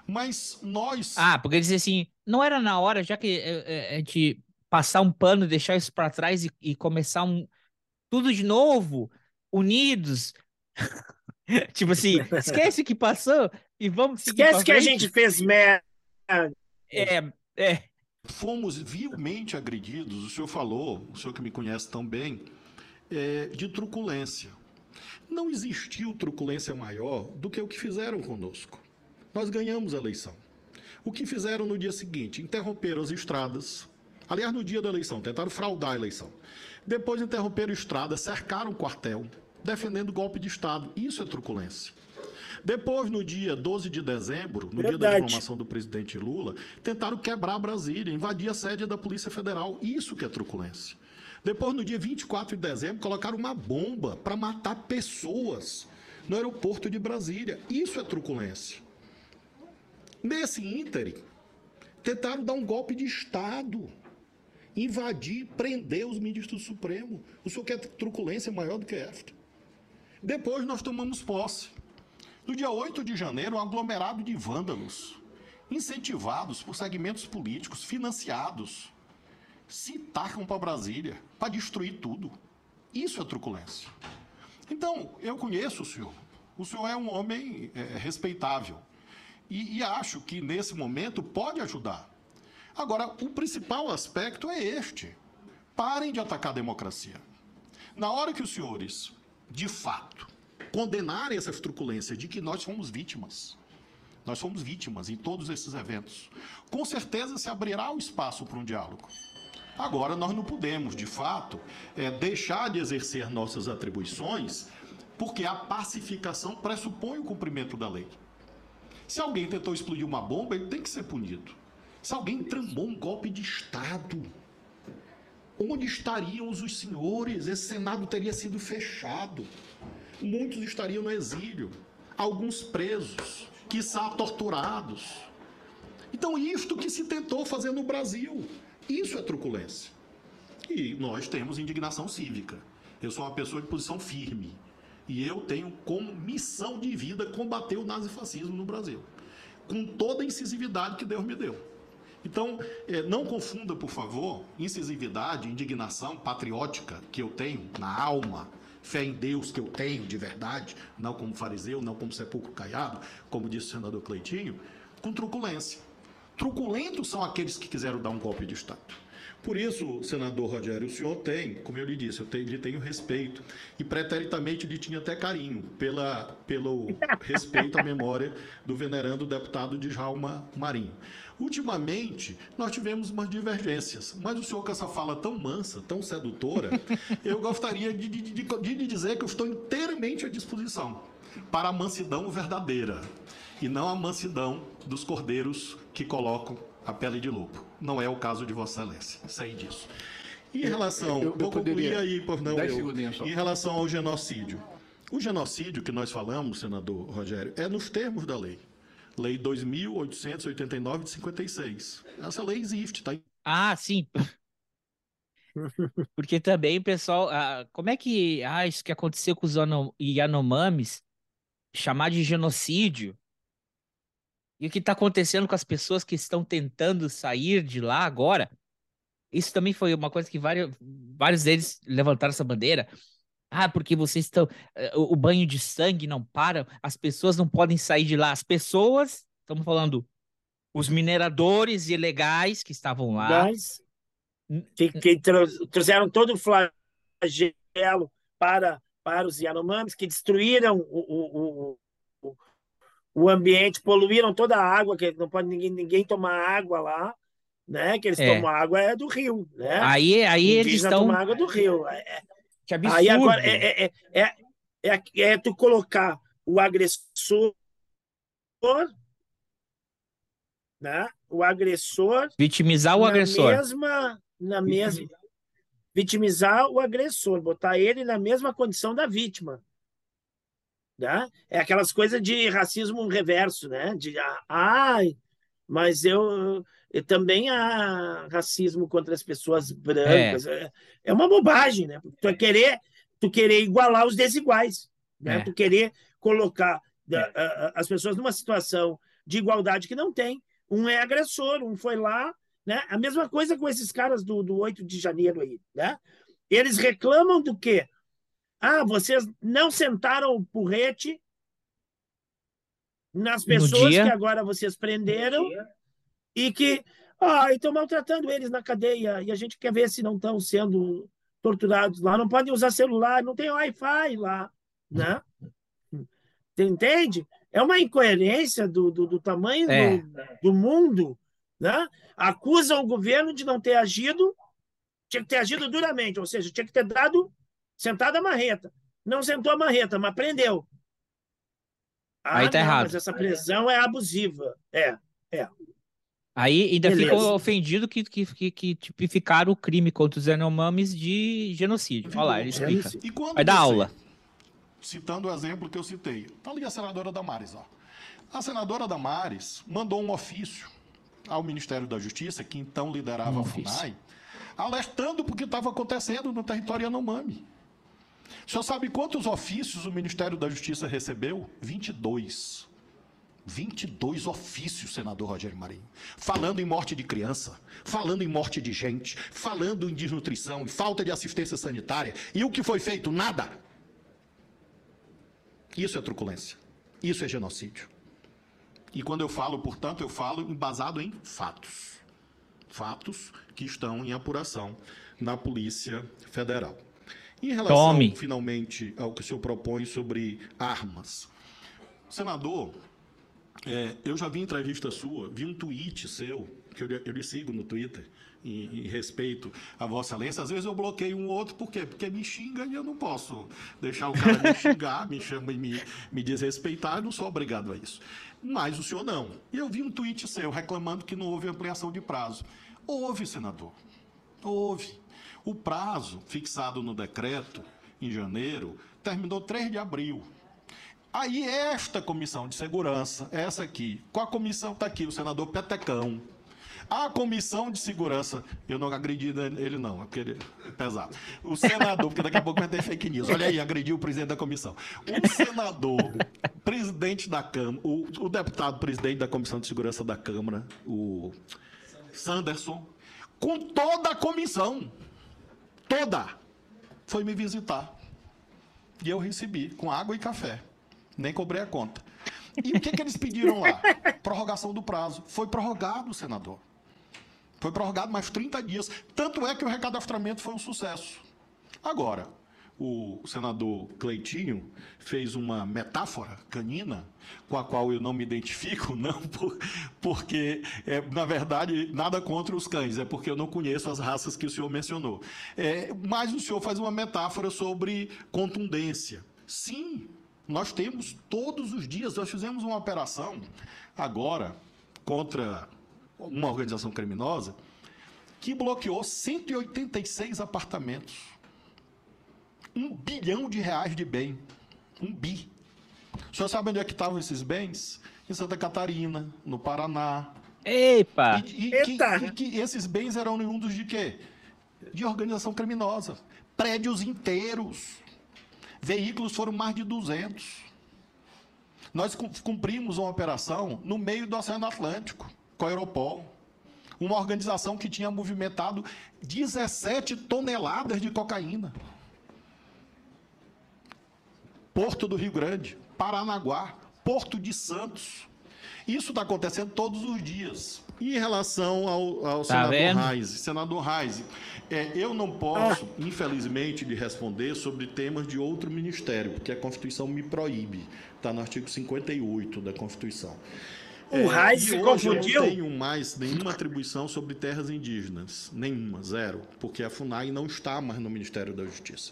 Mas nós. Ah, porque ele diz assim, não era na hora, já que eh, eh, a gente passar um pano, deixar isso para trás e, e começar um tudo de novo, unidos. tipo assim, esquece o que passou e vamos seguir Esquece que a gente fez merda. É, é. Fomos vilmente agredidos, o senhor falou, o senhor que me conhece tão bem, é, de truculência. Não existiu truculência maior do que o que fizeram conosco. Nós ganhamos a eleição. O que fizeram no dia seguinte? Interromperam as estradas. Aliás, no dia da eleição, tentaram fraudar a eleição. Depois interromperam estradas, cercaram o quartel, defendendo golpe de Estado. Isso é truculência. Depois, no dia 12 de dezembro, no dia da Verdade. diplomação do presidente Lula, tentaram quebrar Brasília, invadir a sede da Polícia Federal. Isso que é truculência. Depois, no dia 24 de dezembro, colocaram uma bomba para matar pessoas no aeroporto de Brasília. Isso é truculência. Nesse ínterim, tentaram dar um golpe de Estado, invadir, prender os ministros do Supremo. O senhor quer truculência maior do que esta? Depois nós tomamos posse. No dia 8 de janeiro, um aglomerado de vândalos, incentivados por segmentos políticos, financiados, se tacam para Brasília para destruir tudo. Isso é truculência. Então, eu conheço o senhor. O senhor é um homem é, respeitável. E, e acho que nesse momento pode ajudar. Agora, o principal aspecto é este: parem de atacar a democracia. Na hora que os senhores, de fato, condenarem essas truculências de que nós fomos vítimas, nós fomos vítimas em todos esses eventos, com certeza se abrirá o espaço para um diálogo. Agora, nós não podemos, de fato, é, deixar de exercer nossas atribuições, porque a pacificação pressupõe o cumprimento da lei. Se alguém tentou explodir uma bomba, ele tem que ser punido. Se alguém tramou um golpe de Estado, onde estariam os senhores? Esse Senado teria sido fechado. Muitos estariam no exílio, alguns presos, quiçá torturados. Então, isto que se tentou fazer no Brasil, isso é truculência. E nós temos indignação cívica. Eu sou uma pessoa de posição firme. E eu tenho como missão de vida combater o nazifascismo no Brasil. Com toda a incisividade que Deus me deu. Então, eh, não confunda, por favor, incisividade, indignação patriótica que eu tenho na alma, fé em Deus que eu tenho de verdade, não como fariseu, não como sepulcro caiado, como disse o senador Cleitinho, com truculência. Truculentos são aqueles que quiseram dar um golpe de Estado. Por isso, senador Rogério, o senhor tem, como eu lhe disse, eu tenho, lhe tenho respeito. E preteritamente lhe tinha até carinho pela, pelo respeito à memória do venerando deputado Djalma Marinho. Ultimamente, nós tivemos umas divergências, mas o senhor com essa fala tão mansa, tão sedutora, eu gostaria de, de, de, de lhe dizer que eu estou inteiramente à disposição para a mansidão verdadeira e não a mansidão dos cordeiros que colocam a pele de lobo. Não é o caso de Vossa Excelência. Sei disso. Em relação. Eu- eu vou concluir aí, pois não. Eu- em relação ao genocídio. O genocídio que nós falamos, senador Rogério, é nos termos da lei. Lei 2.889 de 56. Essa lei existe, tá? Ah, sim. Porque também, pessoal, ah, como é que. Ah, isso que aconteceu com os Yano- Yanomamis, chamar de genocídio. E o que está acontecendo com as pessoas que estão tentando sair de lá agora? Isso também foi uma coisa que vários, vários deles levantaram essa bandeira. Ah, porque vocês estão. eh, O banho de sangue não para, as pessoas não podem sair de lá. As pessoas, estamos falando, os mineradores ilegais que estavam lá. Mas, que, que trou- trouxeram todo o flagelo para, para os Yanomamis, que destruíram o, o, o, o ambiente, poluíram toda a água, que não pode ninguém, ninguém tomar água lá, né? Que eles É. tomam água é do rio, né? Aí, aí eles estão. toma água do rio. É- é- Que absurdo. Aí agora é, é, é, é, é, é tu colocar o agressor, né? O agressor Vitimizar o na agressor. mesma, na mesma vitimizar o agressor, botar ele na mesma condição da vítima, né? É aquelas coisas de racismo reverso, né? De ah, ai, mas eu, eu também há racismo contra as pessoas brancas. É, é uma bobagem, né? Tu é querer, tu querer igualar os desiguais, né? É. Tu querer colocar a- as pessoas numa situação de igualdade que não tem. Um é agressor, um foi lá, né? A mesma coisa com esses caras do, do 8 de janeiro aí, né? Eles reclamam do quê? Ah, vocês não sentaram o porrete nas pessoas que agora vocês prenderam e que ah, estão maltratando eles na cadeia e a gente quer ver se não estão sendo torturados lá. Não podem usar celular, não tem Wi-Fi lá, né? Você entende? É uma incoerência do, do, do tamanho É. do, do mundo. Né? Acusam o governo de não ter agido, tinha que ter agido duramente, ou seja, tinha que ter dado sentado a marreta. Não sentou a marreta, mas prendeu. Ah, Aí tá não, errado. Mas essa prisão é abusiva. É, é. Aí ainda Beleza. ficou ofendido que, que, que, que tipificaram o crime contra os Yanomamis de genocídio. Olha lá, ele explica. E quando Vai dar você- aula. Citando o exemplo que eu citei. Está ali a senadora Damares. Ó. A senadora Damares mandou um ofício ao Ministério da Justiça, que então liderava Um a. FUNAI, alertando porque estava acontecendo no território Yanomami. O senhor sabe quantos ofícios o Ministério da Justiça recebeu? 22. 22 ofícios, senador Rogério Marinho. Falando em morte de criança, falando em morte de gente, falando em desnutrição, em falta de assistência sanitária. E o que foi feito? Nada. Isso é truculência. Isso é genocídio. E quando eu falo, portanto, eu falo embasado em fatos. Fatos que estão em apuração na Polícia Federal. Em relação, Tome. finalmente, ao que o senhor propõe sobre armas. Senador, é, eu já vi entrevista sua, vi um tweet seu, que eu, lhe- eu lhe sigo no Twitter, em, em respeito a Vossa Excelência. Às vezes eu bloqueio um outro, por quê? Porque me xinga e eu não posso deixar o cara me xingar, me chama e me, me desrespeitar, eu não sou obrigado a isso. Mas o senhor não. E eu vi um tweet seu reclamando que não houve ampliação de prazo. Houve, senador. Houve. O prazo fixado no decreto, em janeiro, terminou 3 de abril. Aí esta comissão de segurança, essa aqui, com a comissão está aqui, o senador Petecão. A comissão de segurança, eu não agredi ele não, é porque ele é pesado. O senador, porque daqui a pouco vai ter fake news. Olha aí, agrediu o presidente da comissão. O senador, presidente da Câmara, o, o deputado presidente da comissão de segurança da Câmara, o Sanderson, com toda a comissão, toda, foi me visitar. E eu recebi com água e café. Nem cobrei a conta. E o que, que eles pediram lá? Prorrogação do prazo. Foi prorrogado, senador. Foi prorrogado mais 30 dias. Tanto é que o recadastramento foi um sucesso. Agora, o senador Cleitinho fez uma metáfora canina, com a qual eu não me identifico, não por- porque, é, na verdade, nada contra os cães, é porque eu não conheço as raças que o senhor mencionou. É, mas o senhor faz uma metáfora sobre contundência. Sim, nós temos todos os dias, nós fizemos uma operação agora contra uma organização criminosa que bloqueou 186 apartamentos. Um bilhão de reais de bem. Um bi. O senhor sabe onde é que estavam esses bens? Em Santa Catarina, no Paraná. Epa! E, e que, e que esses bens eram oriundos de quê? De organização criminosa. Prédios inteiros. Veículos foram mais de 200. Nós cum- cumprimos uma operação no meio do Oceano Atlântico, com a Europol. Uma organização que tinha movimentado 17 toneladas de cocaína. Porto do Rio Grande, Paranaguá, Porto de Santos. Isso está acontecendo todos os dias. E em relação ao, ao Tá senador vendo? Reis, senador Reis, é, eu não posso, infelizmente, lhe responder sobre temas de outro ministério, porque a Constituição me proíbe. Está no artigo 58 da Constituição. O Reis e se confundiu? Eu não tenho mais nenhuma atribuição sobre terras indígenas. Nenhuma, zero. Porque a FUNAI não está mais no Ministério da Justiça.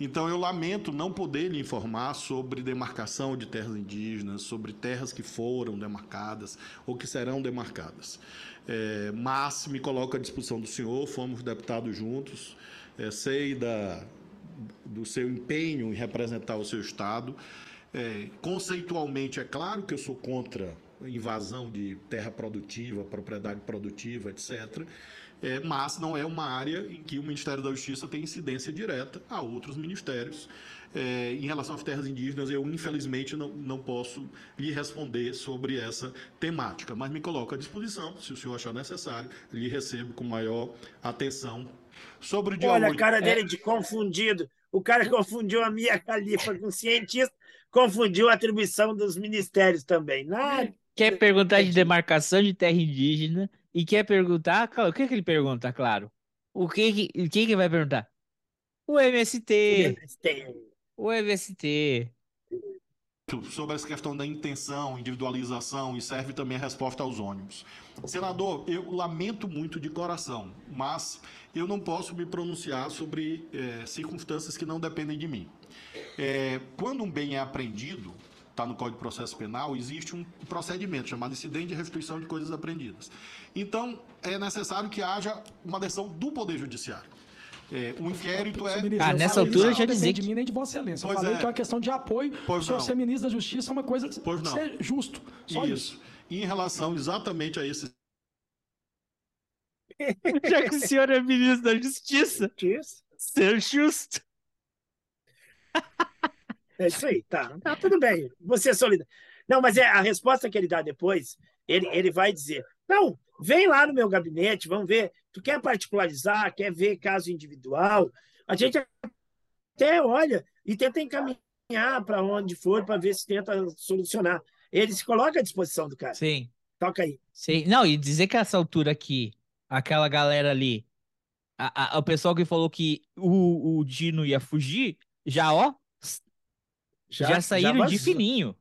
Então eu lamento não poder lhe informar sobre demarcação de terras indígenas, sobre terras que foram demarcadas ou que serão demarcadas. É, mas me coloco à disposição do senhor, fomos deputados juntos, é, sei da, do seu empenho em representar o seu Estado. É, conceitualmente, é claro que eu sou contra invasão de terra produtiva, propriedade produtiva, etc. É, mas não é uma área em que o Ministério da Justiça tem incidência direta a outros ministérios. É, em relação às terras indígenas, eu infelizmente não, não posso lhe responder sobre essa temática, mas me coloco à disposição, se o senhor achar necessário, lhe recebo com maior atenção. Sobre o dia Olha a cara é, dele de confundido. O cara confundiu a Mia Khalifa com cientista, confundiu a atribuição dos ministérios também. Nada. Quer perguntar de demarcação de terra indígena e quer perguntar. O que, que ele pergunta, claro? O que, que, o que, que vai perguntar? O MST. O MST. muito sobre essa questão da intenção, individualização e serve também a resposta aos ônibus. Senador, eu lamento muito de coração, mas eu não posso me pronunciar sobre é, circunstâncias que não dependem de mim. É, quando um bem é apreendido, está no Código de Processo Penal, existe um procedimento chamado incidente de restituição de coisas apreendidas. Então, é necessário que haja uma decisão do Poder Judiciário. É, o inquérito é. Ah, nessa altura já dizer de mim nem de Vossa Excelência. Eu Pois falei é. que é uma questão de apoio. Pois o senhor não. ser ministro da Justiça é uma coisa Pois não. ser justo. Só isso. E em relação exatamente a esse Já que o senhor é ministro da Justiça, ser justo. É isso aí, tá. Tá tudo bem. Você é solidário. Não, mas é a resposta que ele dá depois, ele, ele vai dizer: não, vem lá no meu gabinete, vamos ver. Tu quer particularizar, quer ver caso individual? A gente até olha e tenta encaminhar para onde for para ver se tenta solucionar. Ele se coloca à disposição do cara. Sim. Toca aí. Sim. Não, e dizer que essa altura aqui, aquela galera ali, a- a- o pessoal que falou que o, o Dino ia fugir, já, ó, já, Já- saíram já de fininho.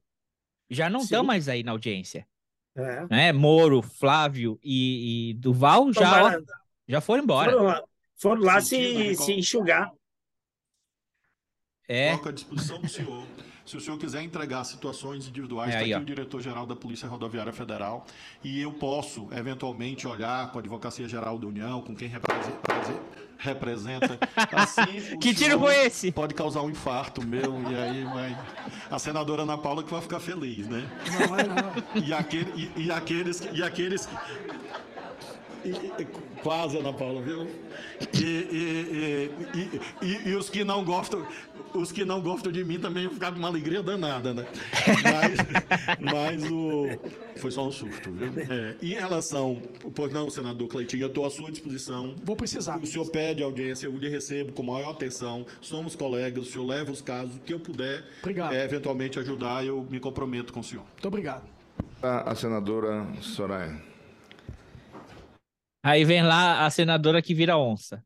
Já não estão mais aí na audiência. É. Né? Moro, Flávio e, e Duval já, ó, já foram embora. Foram lá, foram lá Sentido, né, se, se enxugar. É. Coloco à disposição do senhor. Se o senhor quiser entregar situações individuais, É está aí, aqui ó. o diretor-geral da Polícia Rodoviária Federal e eu posso, eventualmente, olhar com a Advocacia Geral da União, com quem represe- prese- representa. Assim, Que tiro foi esse? Pode causar um infarto meu, e aí vai. A senadora Ana Paula que vai ficar feliz, né? Não vai não. E, aquele, e, e aqueles, que- e aqueles que- e- quase Ana Paula, viu? E, e- e- e- e os que não gostam, os que não gostam de mim também vão ficar com uma alegria danada, né? Mas, mas o foi só um susto, viu? É, em relação, pois não, senador Cleitinho, eu estou à sua disposição. Vou precisar. O senhor pede audiência, eu lhe recebo com maior atenção. Somos colegas, o senhor leva os casos que eu puder, Obrigado. é, eventualmente ajudar, eu me comprometo com o senhor. Muito obrigado. A, a senadora Soraya. Aí vem lá a senadora que vira onça.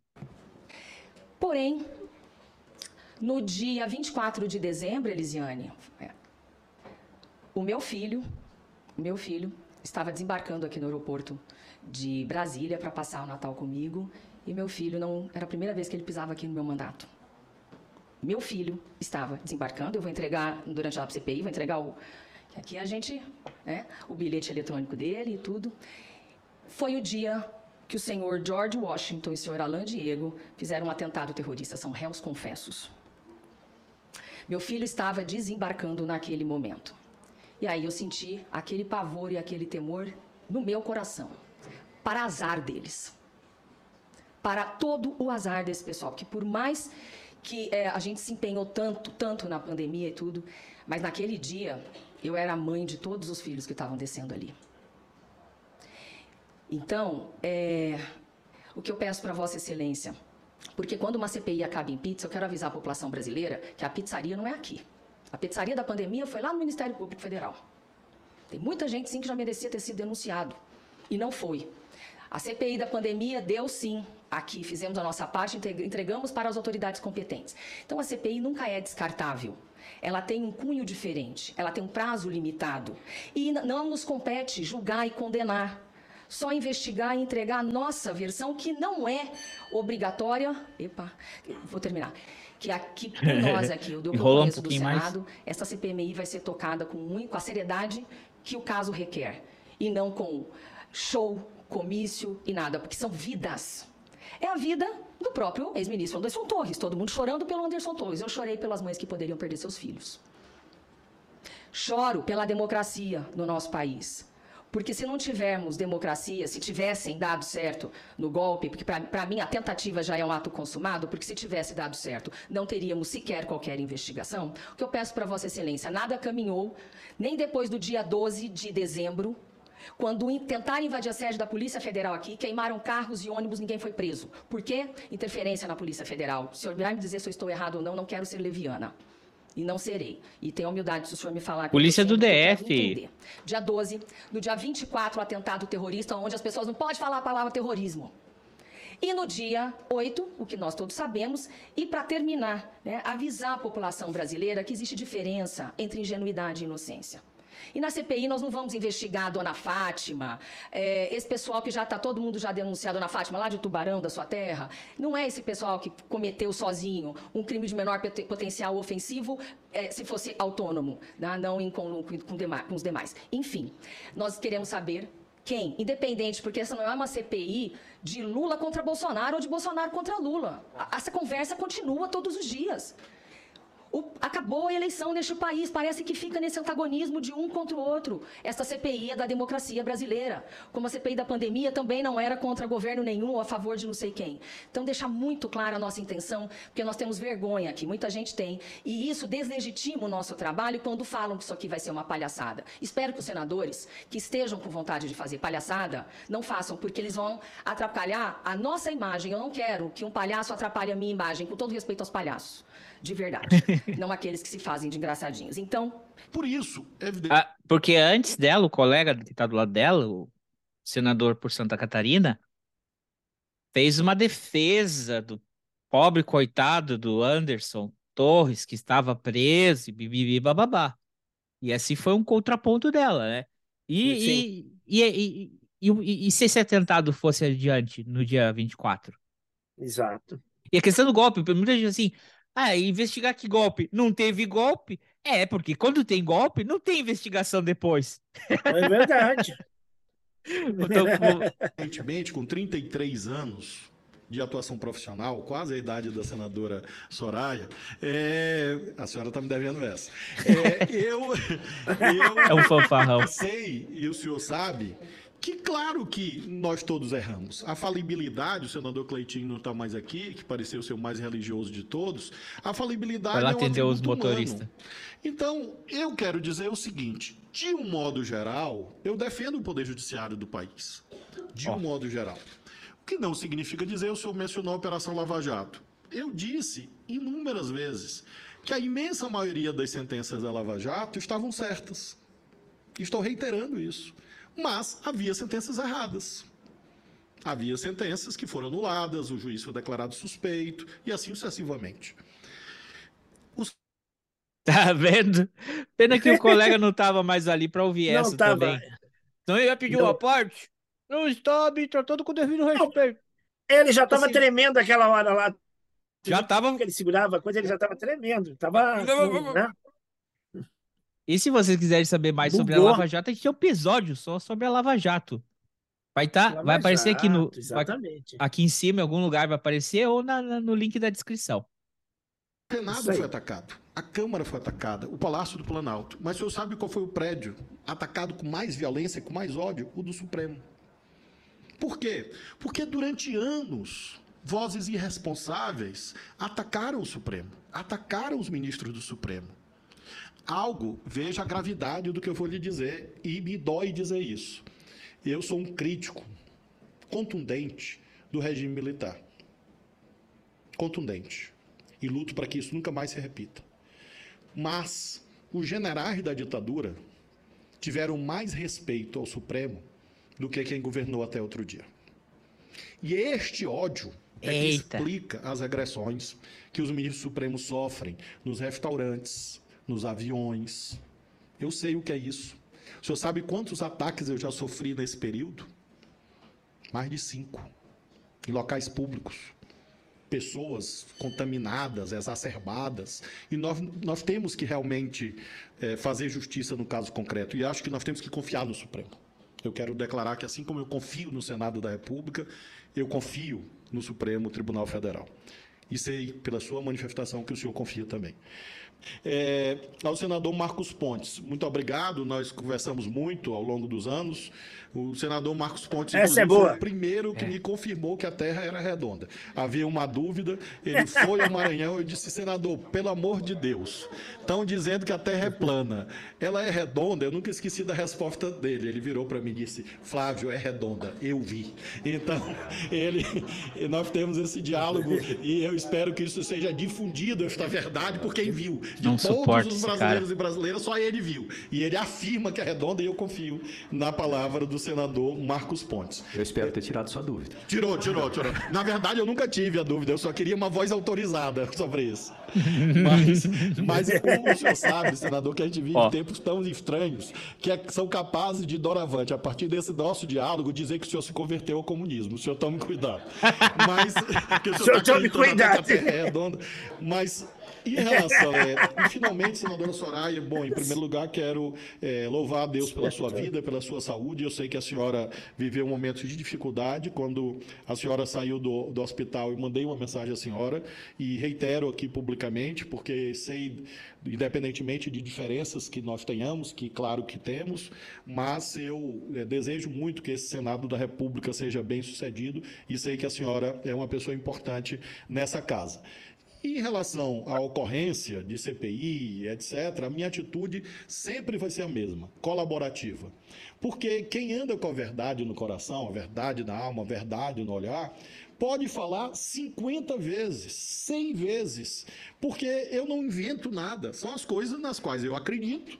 Porém, no dia 24 de dezembro, Elisiane, é, o meu filho, meu filho estava desembarcando aqui no aeroporto de Brasília para passar o Natal comigo e meu filho não era a primeira vez que ele pisava aqui no meu mandato. Meu filho estava desembarcando, eu vou entregar durante a CPI, vou entregar o aqui a gente, né, o bilhete eletrônico dele e tudo. Foi o dia que o senhor George Washington e o senhor Alain Diego fizeram um atentado terrorista, são réus confessos. Meu filho estava desembarcando naquele momento. E aí eu senti aquele pavor e aquele temor no meu coração, para azar deles. Para todo o azar desse pessoal, que por mais que eh, a gente se empenhou tanto, tanto na pandemia e tudo, mas naquele dia eu era a mãe de todos os filhos que estavam descendo ali. Então, é, o que eu peço para Vossa Excelência, porque quando uma CPI acaba em pizza, eu quero avisar a população brasileira que a pizzaria não é aqui. A pizzaria da pandemia foi lá no Ministério Público Federal. Tem muita gente, sim, que já merecia ter sido denunciado. E não foi. A CPI da pandemia deu sim aqui, fizemos a nossa parte, entre- entregamos para as autoridades competentes. Então a CPI nunca é descartável. Ela tem um cunho diferente, ela tem um prazo limitado. E não nos compete julgar e condenar. Só investigar e entregar a nossa versão, que não é obrigatória. Epa, vou terminar. Que aqui, por nós aqui, o do Enrola um Congresso do pouquinho mais. Senado, essa CPMI vai ser tocada com, com a seriedade que o caso requer. E não com show, comício e nada, porque são vidas. É a vida do próprio ex-ministro Anderson Torres. Todo mundo chorando pelo Anderson Torres. Eu chorei pelas mães que poderiam perder seus filhos. Choro pela democracia no nosso país. Porque se não tivermos democracia, se tivessem dado certo no golpe, porque para mim a tentativa já é um ato consumado, porque se tivesse dado certo, não teríamos sequer qualquer investigação. O que eu peço para Vossa Excelência, nada caminhou, nem depois do dia 12 de dezembro, quando tentaram invadir a sede da Polícia Federal aqui, queimaram carros e ônibus, ninguém foi preso. Por quê? Interferência na Polícia Federal. O senhor vai me dizer se eu estou errado ou não, não quero ser leviana. E não serei. E tenha humildade se o senhor me falar. Polícia do DF. Dia 12, no dia 24, o atentado terrorista, onde as pessoas não podem falar a palavra terrorismo. E no dia 8, o que nós todos sabemos, e para terminar, né, avisar a população brasileira que existe diferença entre ingenuidade e inocência. E na CPI nós não vamos investigar a dona Fátima, é, esse pessoal que já está todo mundo já denunciado a dona Fátima lá de Tubarão, da sua terra. Não é esse pessoal que cometeu sozinho um crime de menor potencial ofensivo é, se fosse autônomo, né? não em com, com, com os demais. Enfim, nós queremos saber quem? Independente, porque essa não é uma CPI de Lula contra Bolsonaro ou de Bolsonaro contra Lula. Essa conversa continua todos os dias. O, acabou a eleição neste país, parece que fica nesse antagonismo de um contra o outro. Esta CPI é da democracia brasileira. Como a CPI da pandemia também não era contra governo nenhum ou a favor de não sei quem. Então, deixar muito clara a nossa intenção, porque nós temos vergonha aqui, muita gente tem, e isso deslegitima o nosso trabalho quando falam que isso aqui vai ser uma palhaçada. Espero que os senadores que estejam com vontade de fazer palhaçada não façam, porque eles vão atrapalhar a nossa imagem. Eu não quero que um palhaço atrapalhe a minha imagem, com todo respeito aos palhaços de verdade, não aqueles que se fazem de engraçadinhos. Então, por isso, é evidente. Ah, porque antes dela, o colega que está do lado dela, o senador por Santa Catarina, fez uma defesa do pobre coitado do Anderson Torres, que estava preso, e bibibi bababá. E assim foi um contraponto dela, né? E, e, e, e, e, se esse atentado fosse adiante no dia 24? Exato. E a questão do golpe, muita gente assim, ah, investigar que golpe? Não teve golpe? É, porque quando tem golpe, não tem investigação depois. É verdade. Recentemente, com 33 anos de atuação profissional, quase a idade da senadora Soraya, é... a senhora está me devendo essa. É, eu, eu é um fanfarrão. sei, e o senhor sabe, que claro que nós todos erramos. A falibilidade, o senador Cleitinho não está mais aqui, que pareceu ser o mais religioso de todos. A falibilidade lá é um atender os motoristas. Então, eu quero dizer o seguinte: de um modo geral, eu defendo o poder judiciário do país. De um oh. modo geral. O que não significa dizer, o senhor mencionou a Operação Lava Jato. Eu disse inúmeras vezes que a imensa maioria das sentenças da Lava Jato estavam certas. Estou reiterando isso. Mas havia sentenças erradas. Havia sentenças que foram anuladas, o juiz foi declarado suspeito e assim sucessivamente. Os... Tá vendo? Pena que o colega não estava mais ali para ouvir não essa tava. também. Então ele ia pedir uma parte? Não está me tratando com devido respeito. Ele já estava assim, tremendo aquela hora lá. Já estava. Ele segurava a coisa, ele já estava tremendo. Tava, assim, né? E se vocês quiserem saber mais Bugou. sobre a Lava Jato, a gente tem um episódio só sobre a Lava Jato. Vai, tá, vai aparecer aqui no. Exatamente. Aqui em cima, em algum lugar vai aparecer, ou na, na, no link da descrição. O Senado foi atacado, a Câmara foi atacada, o Palácio do Planalto. Mas o senhor sabe qual foi o prédio atacado com mais violência, com mais ódio? O do Supremo. Por quê? Porque durante anos, vozes irresponsáveis atacaram o Supremo, atacaram os ministros do Supremo algo, veja a gravidade do que eu vou lhe dizer, e me dói dizer isso. Eu sou um crítico contundente do regime militar. Contundente. E luto para que isso nunca mais se repita. Mas os generais da ditadura tiveram mais respeito ao Supremo do que quem governou até outro dia. E este ódio é que explica as agressões que os ministros supremos sofrem nos restaurantes, nos aviões. Eu sei o que é isso. O senhor sabe quantos ataques eu já sofri nesse período? Mais de cinco. Em locais públicos. Pessoas contaminadas, exacerbadas. E nós, nós temos que realmente é, fazer justiça no caso concreto. E acho que nós temos que confiar no Supremo. Eu quero declarar que, assim como eu confio no Senado da República, eu confio no Supremo Tribunal Federal. E sei, pela sua manifestação, que o senhor confia também. É, ao senador Marcos Pontes, muito obrigado. Nós conversamos muito ao longo dos anos. O senador Marcos Pontes Essa é boa. foi o primeiro que é. me confirmou que a Terra era redonda. Havia uma dúvida, ele foi ao Maranhão e disse: senador, pelo amor de Deus, estão dizendo que a Terra é plana. Ela é redonda? Eu nunca esqueci da resposta dele. Ele virou para mim e disse: Flávio, é redonda. Eu vi. Então, ele, nós temos esse diálogo e eu espero que isso seja difundido, esta verdade, por quem viu. De Não todos os brasileiros e brasileiras, só ele viu. E ele afirma que é redonda e eu confio na palavra do senador Marcos Pontes. Eu espero ter tirado sua dúvida. Tirou, tirou, tirou. Na verdade, eu nunca tive a dúvida, eu só queria uma voz autorizada sobre isso. Mas, mas como o senhor sabe, senador, que a gente vive Ó. tempos tão estranhos que é- são capazes de, doravante, a partir desse nosso diálogo, dizer que o senhor se converteu ao comunismo. O senhor tome cuidado. Mas, que O senhor tá tome cuidado. que é redonda. Mas em relação, é, e finalmente, senadora Soraya, bom, em primeiro lugar, quero é, louvar a Deus pela sua vida, pela sua saúde. Eu sei que a senhora viveu momentos de dificuldade quando a senhora saiu do, do hospital. Eu mandei uma mensagem à senhora e reitero aqui publicamente, porque sei, independentemente de diferenças que nós tenhamos, que claro que temos, mas eu é, desejo muito que esse Senado da República seja bem sucedido e sei que a senhora é uma pessoa importante nessa casa. Em relação à ocorrência de CPI, etc., a minha atitude sempre vai ser a mesma, colaborativa. Porque quem anda com a verdade no coração, a verdade na alma, a verdade no olhar, pode falar 50 vezes, 100 vezes, porque eu não invento nada, são as coisas nas quais eu acredito,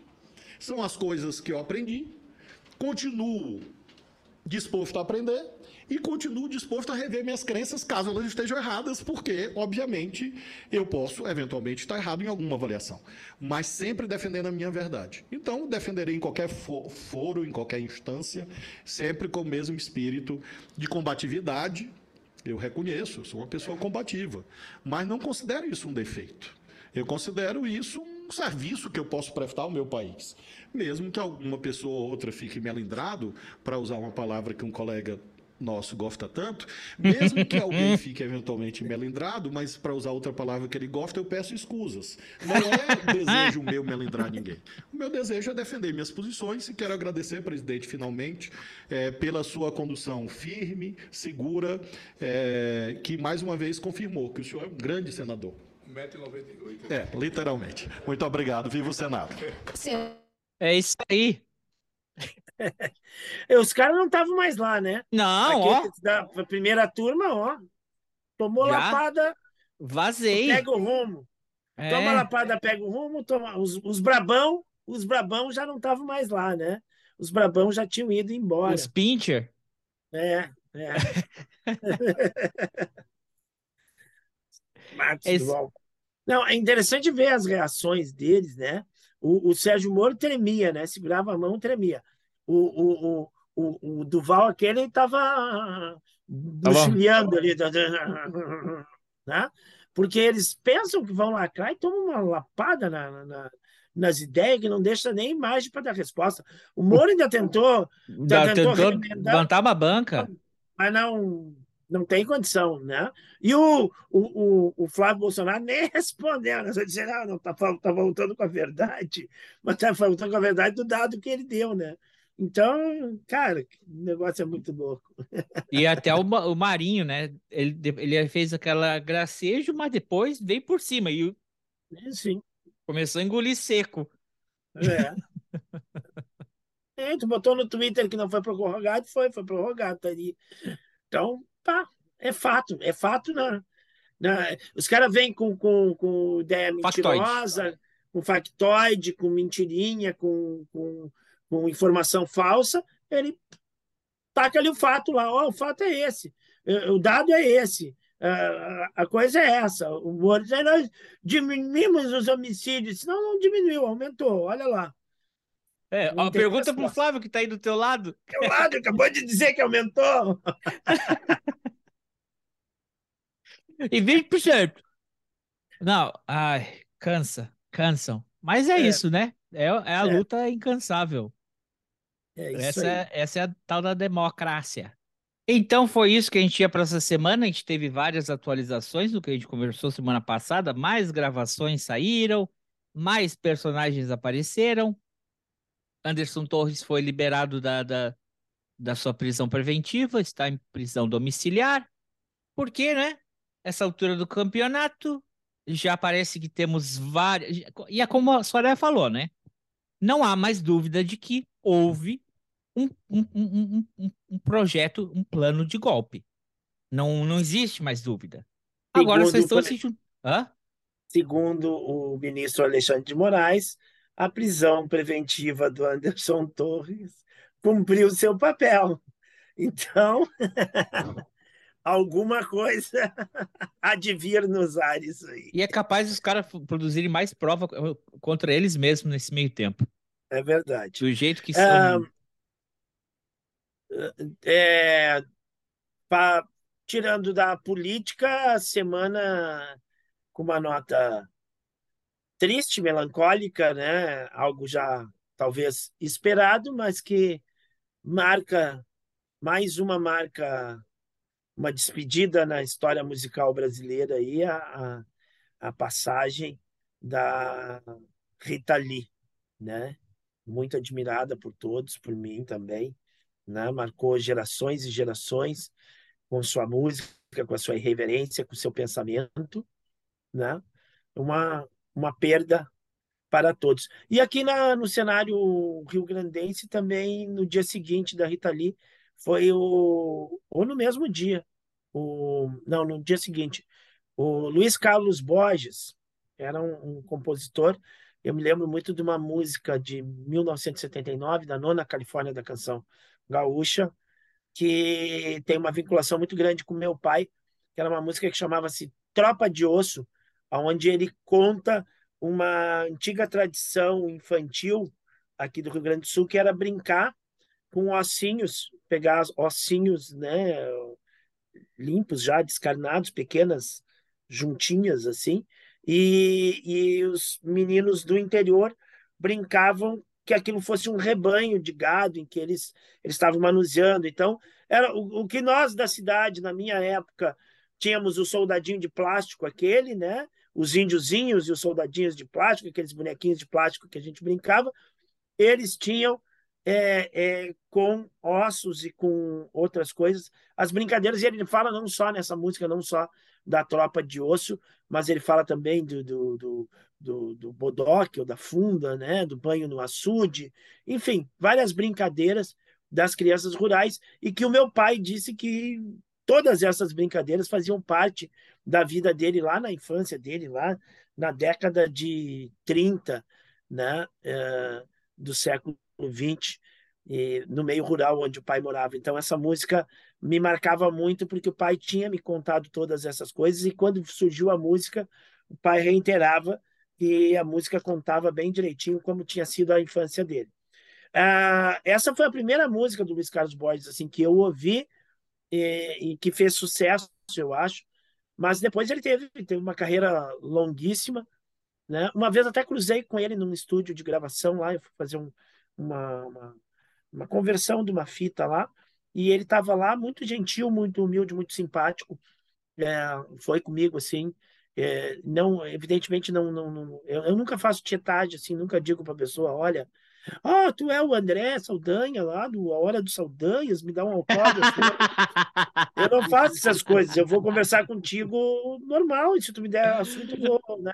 são as coisas que eu aprendi, continuo disposto a aprender e continuo disposto a rever minhas crenças caso elas estejam erradas, porque, obviamente, eu posso eventualmente estar errado em alguma avaliação, mas sempre defendendo a minha verdade. Então, defenderei em qualquer fo- foro, em qualquer instância, sempre com o mesmo espírito de combatividade. Eu reconheço, sou uma pessoa combativa, mas não considero isso um defeito. Eu considero isso um serviço que eu posso prestar ao meu país. Mesmo que alguma pessoa ou outra fique melindrado, para usar uma palavra que um colega nosso gosta tanto, mesmo que alguém fique eventualmente melindrado, mas para usar outra palavra que ele gosta, eu peço escusas. Não é desejo meu melindrar ninguém. O meu desejo é defender minhas posições e quero agradecer, presidente, finalmente, eh, pela sua condução firme, segura, eh, que mais uma vez confirmou que o senhor é um grande senador. 1,98m. É, literalmente. Muito obrigado. Viva o Senado. É isso aí. Os caras não estavam mais lá, né? Não, ó. Aqueles da primeira turma, ó. Tomou Já lapada, Vazei. pega o rumo. É. Toma lapada, pega o rumo. Toma... Os, os brabão, os brabão já não estavam mais lá, né? Os brabão já tinham ido embora. Os Pincher. É, é. Marcos Esse- Duval. Não, é interessante ver as reações deles, né? O, o Sérgio Moro tremia, né? Segurava a mão tremia. O, o, o, o, Duval, aquele, estava buchilhando ali, né? Porque eles pensam que vão lacrar e tomam uma lapada na, na- nas ideias que não deixa nem imagem para dar resposta. O Moro ainda tentou, Da- tentou Tentou levantar uma banca. mas não, não tem condição, né? E o, o, o, Flávio Bolsonaro nem respondeu, né? Só disse, não, não, tá, fal- tá voltando com a verdade, mas tá voltando com a verdade do dado que ele deu, né? Então, cara, o negócio é muito louco. E até o, o Marinho, né? Ele, ele fez aquela gracejo, mas depois veio por cima e Sim. começou a engolir seco. É. É, tu botou no Twitter que não foi prorrogado, foi, foi prorrogado, tá ali. Então, pá, é fato, é fato, né? Na- os caras vêm com, com, com ideia Factoide. mentirosa, com factoide, com mentirinha, com, com, com informação falsa, ele taca ali o fato lá, ó, o fato é esse, eh, o dado é esse, a, a coisa é essa. O Moro diz, nós diminuímos os homicídios, não, não diminuiu, aumentou, olha lá. É, ó, pergunta pro resposta. Flávio que tá aí do teu lado. Teu lado, acabou de dizer que aumentou. E 20%. Não, ai, cansa, cansam. Mas é, É. isso, né? É, é a É. luta incansável. É Essa é, essa é a tal da democracia. Então foi isso que a gente tinha para essa semana. A gente teve várias atualizações do que a gente conversou semana passada. Mais gravações saíram, mais personagens apareceram. Anderson Torres foi liberado da, da, da sua prisão preventiva, está em prisão domiciliar. Por quê, né? Essa altura do campeonato, já parece que temos várias. E é como a Soraya falou, né? Não há mais dúvida de que houve um, um, um, um, projeto, um plano de golpe. Não, não existe mais dúvida. Agora vocês Segundo estão se juntando. Hã? segundo o ministro Alexandre de Moraes, a prisão preventiva do Anderson Torres cumpriu seu papel. Então, alguma coisa há de vir nos ares aí. E é capaz os caras produzirem mais prova contra eles mesmos nesse meio tempo. É verdade. Do jeito que são. É, pra, tirando da política, a semana com uma nota triste, melancólica, né? Algo já talvez esperado, mas que marca mais uma marca, uma despedida na história musical brasileira aí, a, a, passagem da Rita Lee, né? Muito admirada por todos, por mim também, né? Marcou gerações e gerações com sua música, com a sua irreverência, com seu pensamento, né? Uma uma perda para todos. E aqui na, no cenário rio-grandense também, no dia seguinte da Rita Lee, foi o... ou no mesmo dia, o, não, no dia seguinte, o Luiz Carlos Borges, era um, um compositor, eu me lembro muito de uma música de 1979, da nona Califórnia da Canção Gaúcha, que tem uma vinculação muito grande com meu pai, que era uma música que chamava-se Tropa de Osso, onde ele conta uma antiga tradição infantil aqui do Rio Grande do Sul, que era brincar com ossinhos, pegar ossinhos né, limpos já, descarnados, pequenas juntinhas assim, e, e os meninos do interior brincavam que aquilo fosse um rebanho de gado em que eles, estavam manuseando. Então, era o, o que nós da cidade, na minha época, tínhamos o soldadinho de plástico aquele, né? os índiozinhos e os soldadinhos de plástico, aqueles bonequinhos de plástico que a gente brincava, eles tinham é, é, com ossos e com outras coisas as brincadeiras. E ele fala não só nessa música, não só da tropa de osso, mas ele fala também do, do, do, do, do bodoque ou da funda, né? do banho no açude, enfim, várias brincadeiras das crianças rurais e que o meu pai disse que todas essas brincadeiras faziam parte da vida dele lá na infância dele, lá na década de 30, né, é, do século 20, e, no meio rural onde o pai morava. Então, essa música me marcava muito porque o pai tinha me contado todas essas coisas e quando surgiu a música, o pai reiterava que a música contava bem direitinho como tinha sido a infância dele. Ah, essa foi a primeira música do Luiz Carlos Borges assim que eu ouvi e, e que fez sucesso, eu acho. Mas depois ele teve, teve uma carreira longuíssima. Né? Uma vez até cruzei com ele num estúdio de gravação lá, eu fui fazer um, uma, uma, uma conversão de uma fita lá, e ele estava lá muito gentil, muito humilde, muito simpático. É, foi comigo assim. É, não, evidentemente não, não, não eu, eu, nunca faço tietagem assim, nunca digo para a pessoa, olha, ah, oh, tu é o André Saldanha lá do A Hora dos Saldanhas, me dá um autógrafo. eu não faço essas coisas, eu vou conversar contigo normal, e se tu me der assunto, eu vou, né?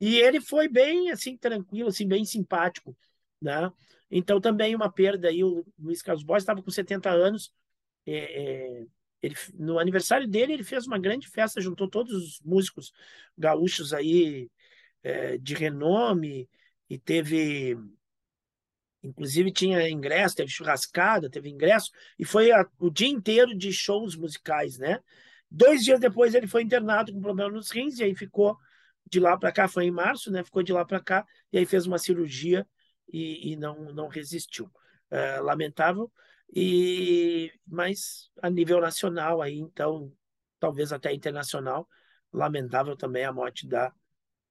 E ele foi bem, assim, tranquilo, assim, bem simpático, né? Então, também uma perda aí, o Luiz Carlos Borges estava com 70 anos, é, é, ele, no aniversário dele, ele fez uma grande festa, juntou todos os músicos gaúchos aí é, de renome, e teve Inclusive tinha ingresso, teve churrascada, teve ingresso, e foi a, o dia inteiro de shows musicais, né? Dois dias depois ele foi internado com problema nos rins, e aí ficou de lá para cá, foi em março, né? Ficou de lá para cá, e aí fez uma cirurgia e, e não, não resistiu. É, lamentável, e mas a nível nacional aí, então, talvez até internacional, lamentável também a morte da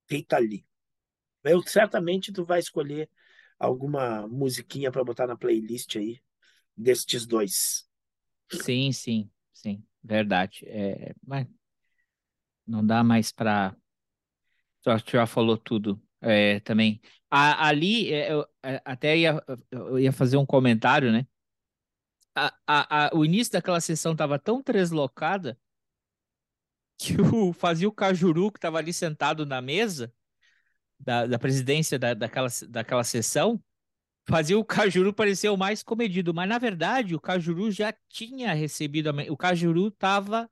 Rita Lee. Eu certamente tu vai escolher alguma musiquinha para botar na playlist aí destes dois. Sim, sim, sim, verdade. É, mas não dá mais para. Tu já falou tudo é, também. A, ali, é, eu é, até ia, eu ia fazer um comentário, né? A, a, a, o início daquela sessão estava tão deslocada que o, fazia o Cajuru, que estava ali sentado na mesa, da, da presidência da, daquela, daquela sessão, fazia o Cajuru parecer o mais comedido, mas na verdade o Cajuru já tinha recebido, a... o Cajuru estava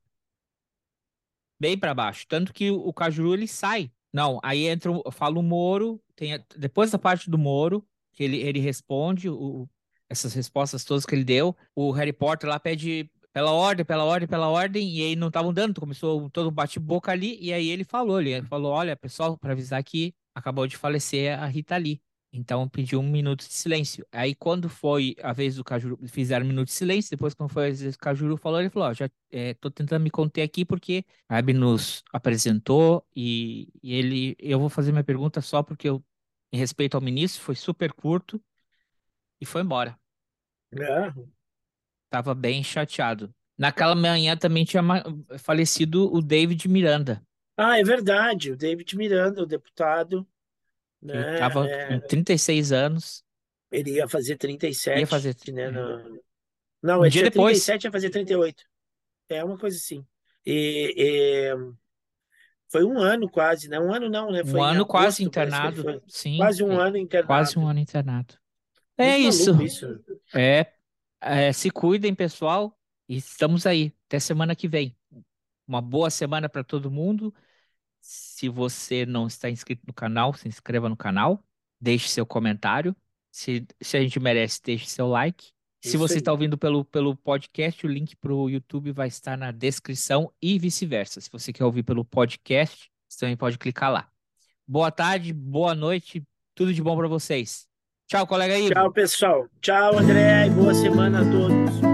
bem para baixo, tanto que o Cajuru ele sai Não, aí entra, fala o Moro, tem, a- depois da parte do Moro, que ele, ele responde o, essas respostas todas que ele deu, o Harry Potter lá pede pela ordem, pela ordem, pela ordem, e aí não estavam dando, começou todo um bate-boca ali, e aí ele falou, ele falou, olha, pessoal, para avisar que acabou de falecer a Rita Lee. Então pediu um minuto de silêncio. Aí quando foi a vez do Cajuru, fizeram um minuto de silêncio, depois quando foi a vez do Cajuru falou, ele falou, ó, já é, tô tentando me conter aqui porque a Abby nos apresentou e, e ele, eu vou fazer minha pergunta só porque eu, em respeito ao ministro, foi super curto e foi embora. É. Tava bem chateado. Naquela manhã também tinha falecido o David Miranda, Ah, é verdade, o David Miranda, o deputado, que né? tava é, com 36 anos, ele ia fazer 37, ia fazer né? é, Não, um ele dia tinha depois. 37, ia fazer 38. É uma coisa assim. E, e foi um ano quase, né? Um ano não, né? Foi Um em ano quase agosto, parece que ele internado, foi. sim, Quase um é, ano internado. quase um ano internado. É Muito isso. maluco isso. É, é, se cuidem, pessoal, e estamos aí. Até semana que vem. Uma boa semana para todo mundo. Se você não está inscrito no canal, se inscreva no canal, deixe seu comentário. Se, se a gente merece, deixe seu like. Se Isso você aí. está ouvindo pelo, pelo podcast, o link para o YouTube vai estar na descrição e vice-versa. Se você quer ouvir pelo podcast, você também pode clicar lá. Boa tarde, boa noite, tudo de bom para vocês. Tchau, colega Ivo. Tchau, pessoal. Tchau, André, e boa semana a todos.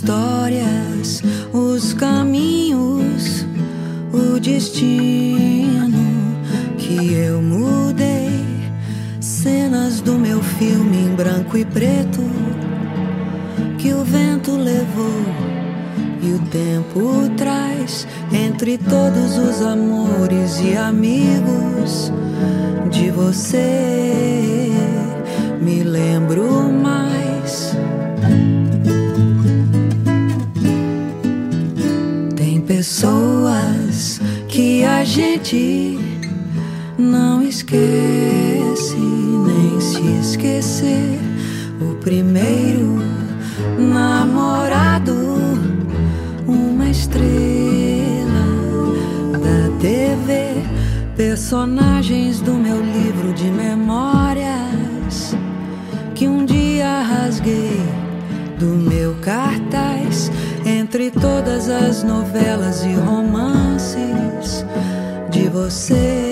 Histórias, os caminhos, o destino que eu mudei, cenas do meu filme em branco e preto que o vento levou e o tempo traz entre todos os amores e amigos de você. Me lembro mais. A gente não esquece, nem se esquecer. O primeiro namorado uma estrela da TV, personagens do meu livro de memórias que um dia rasguei do meu cartaz entre todas as novelas e romances você.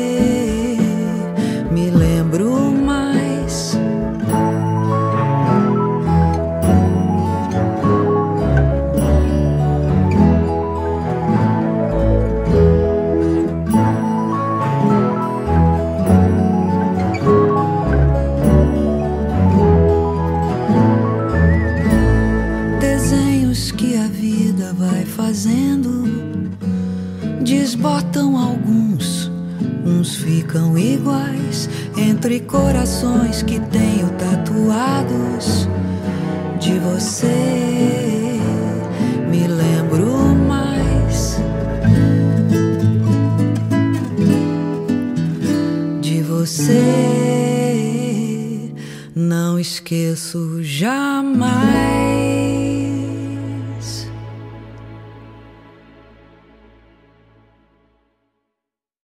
Ficam iguais entre corações que tenho tatuados de você. Me lembro mais de você. Não esqueço jamais.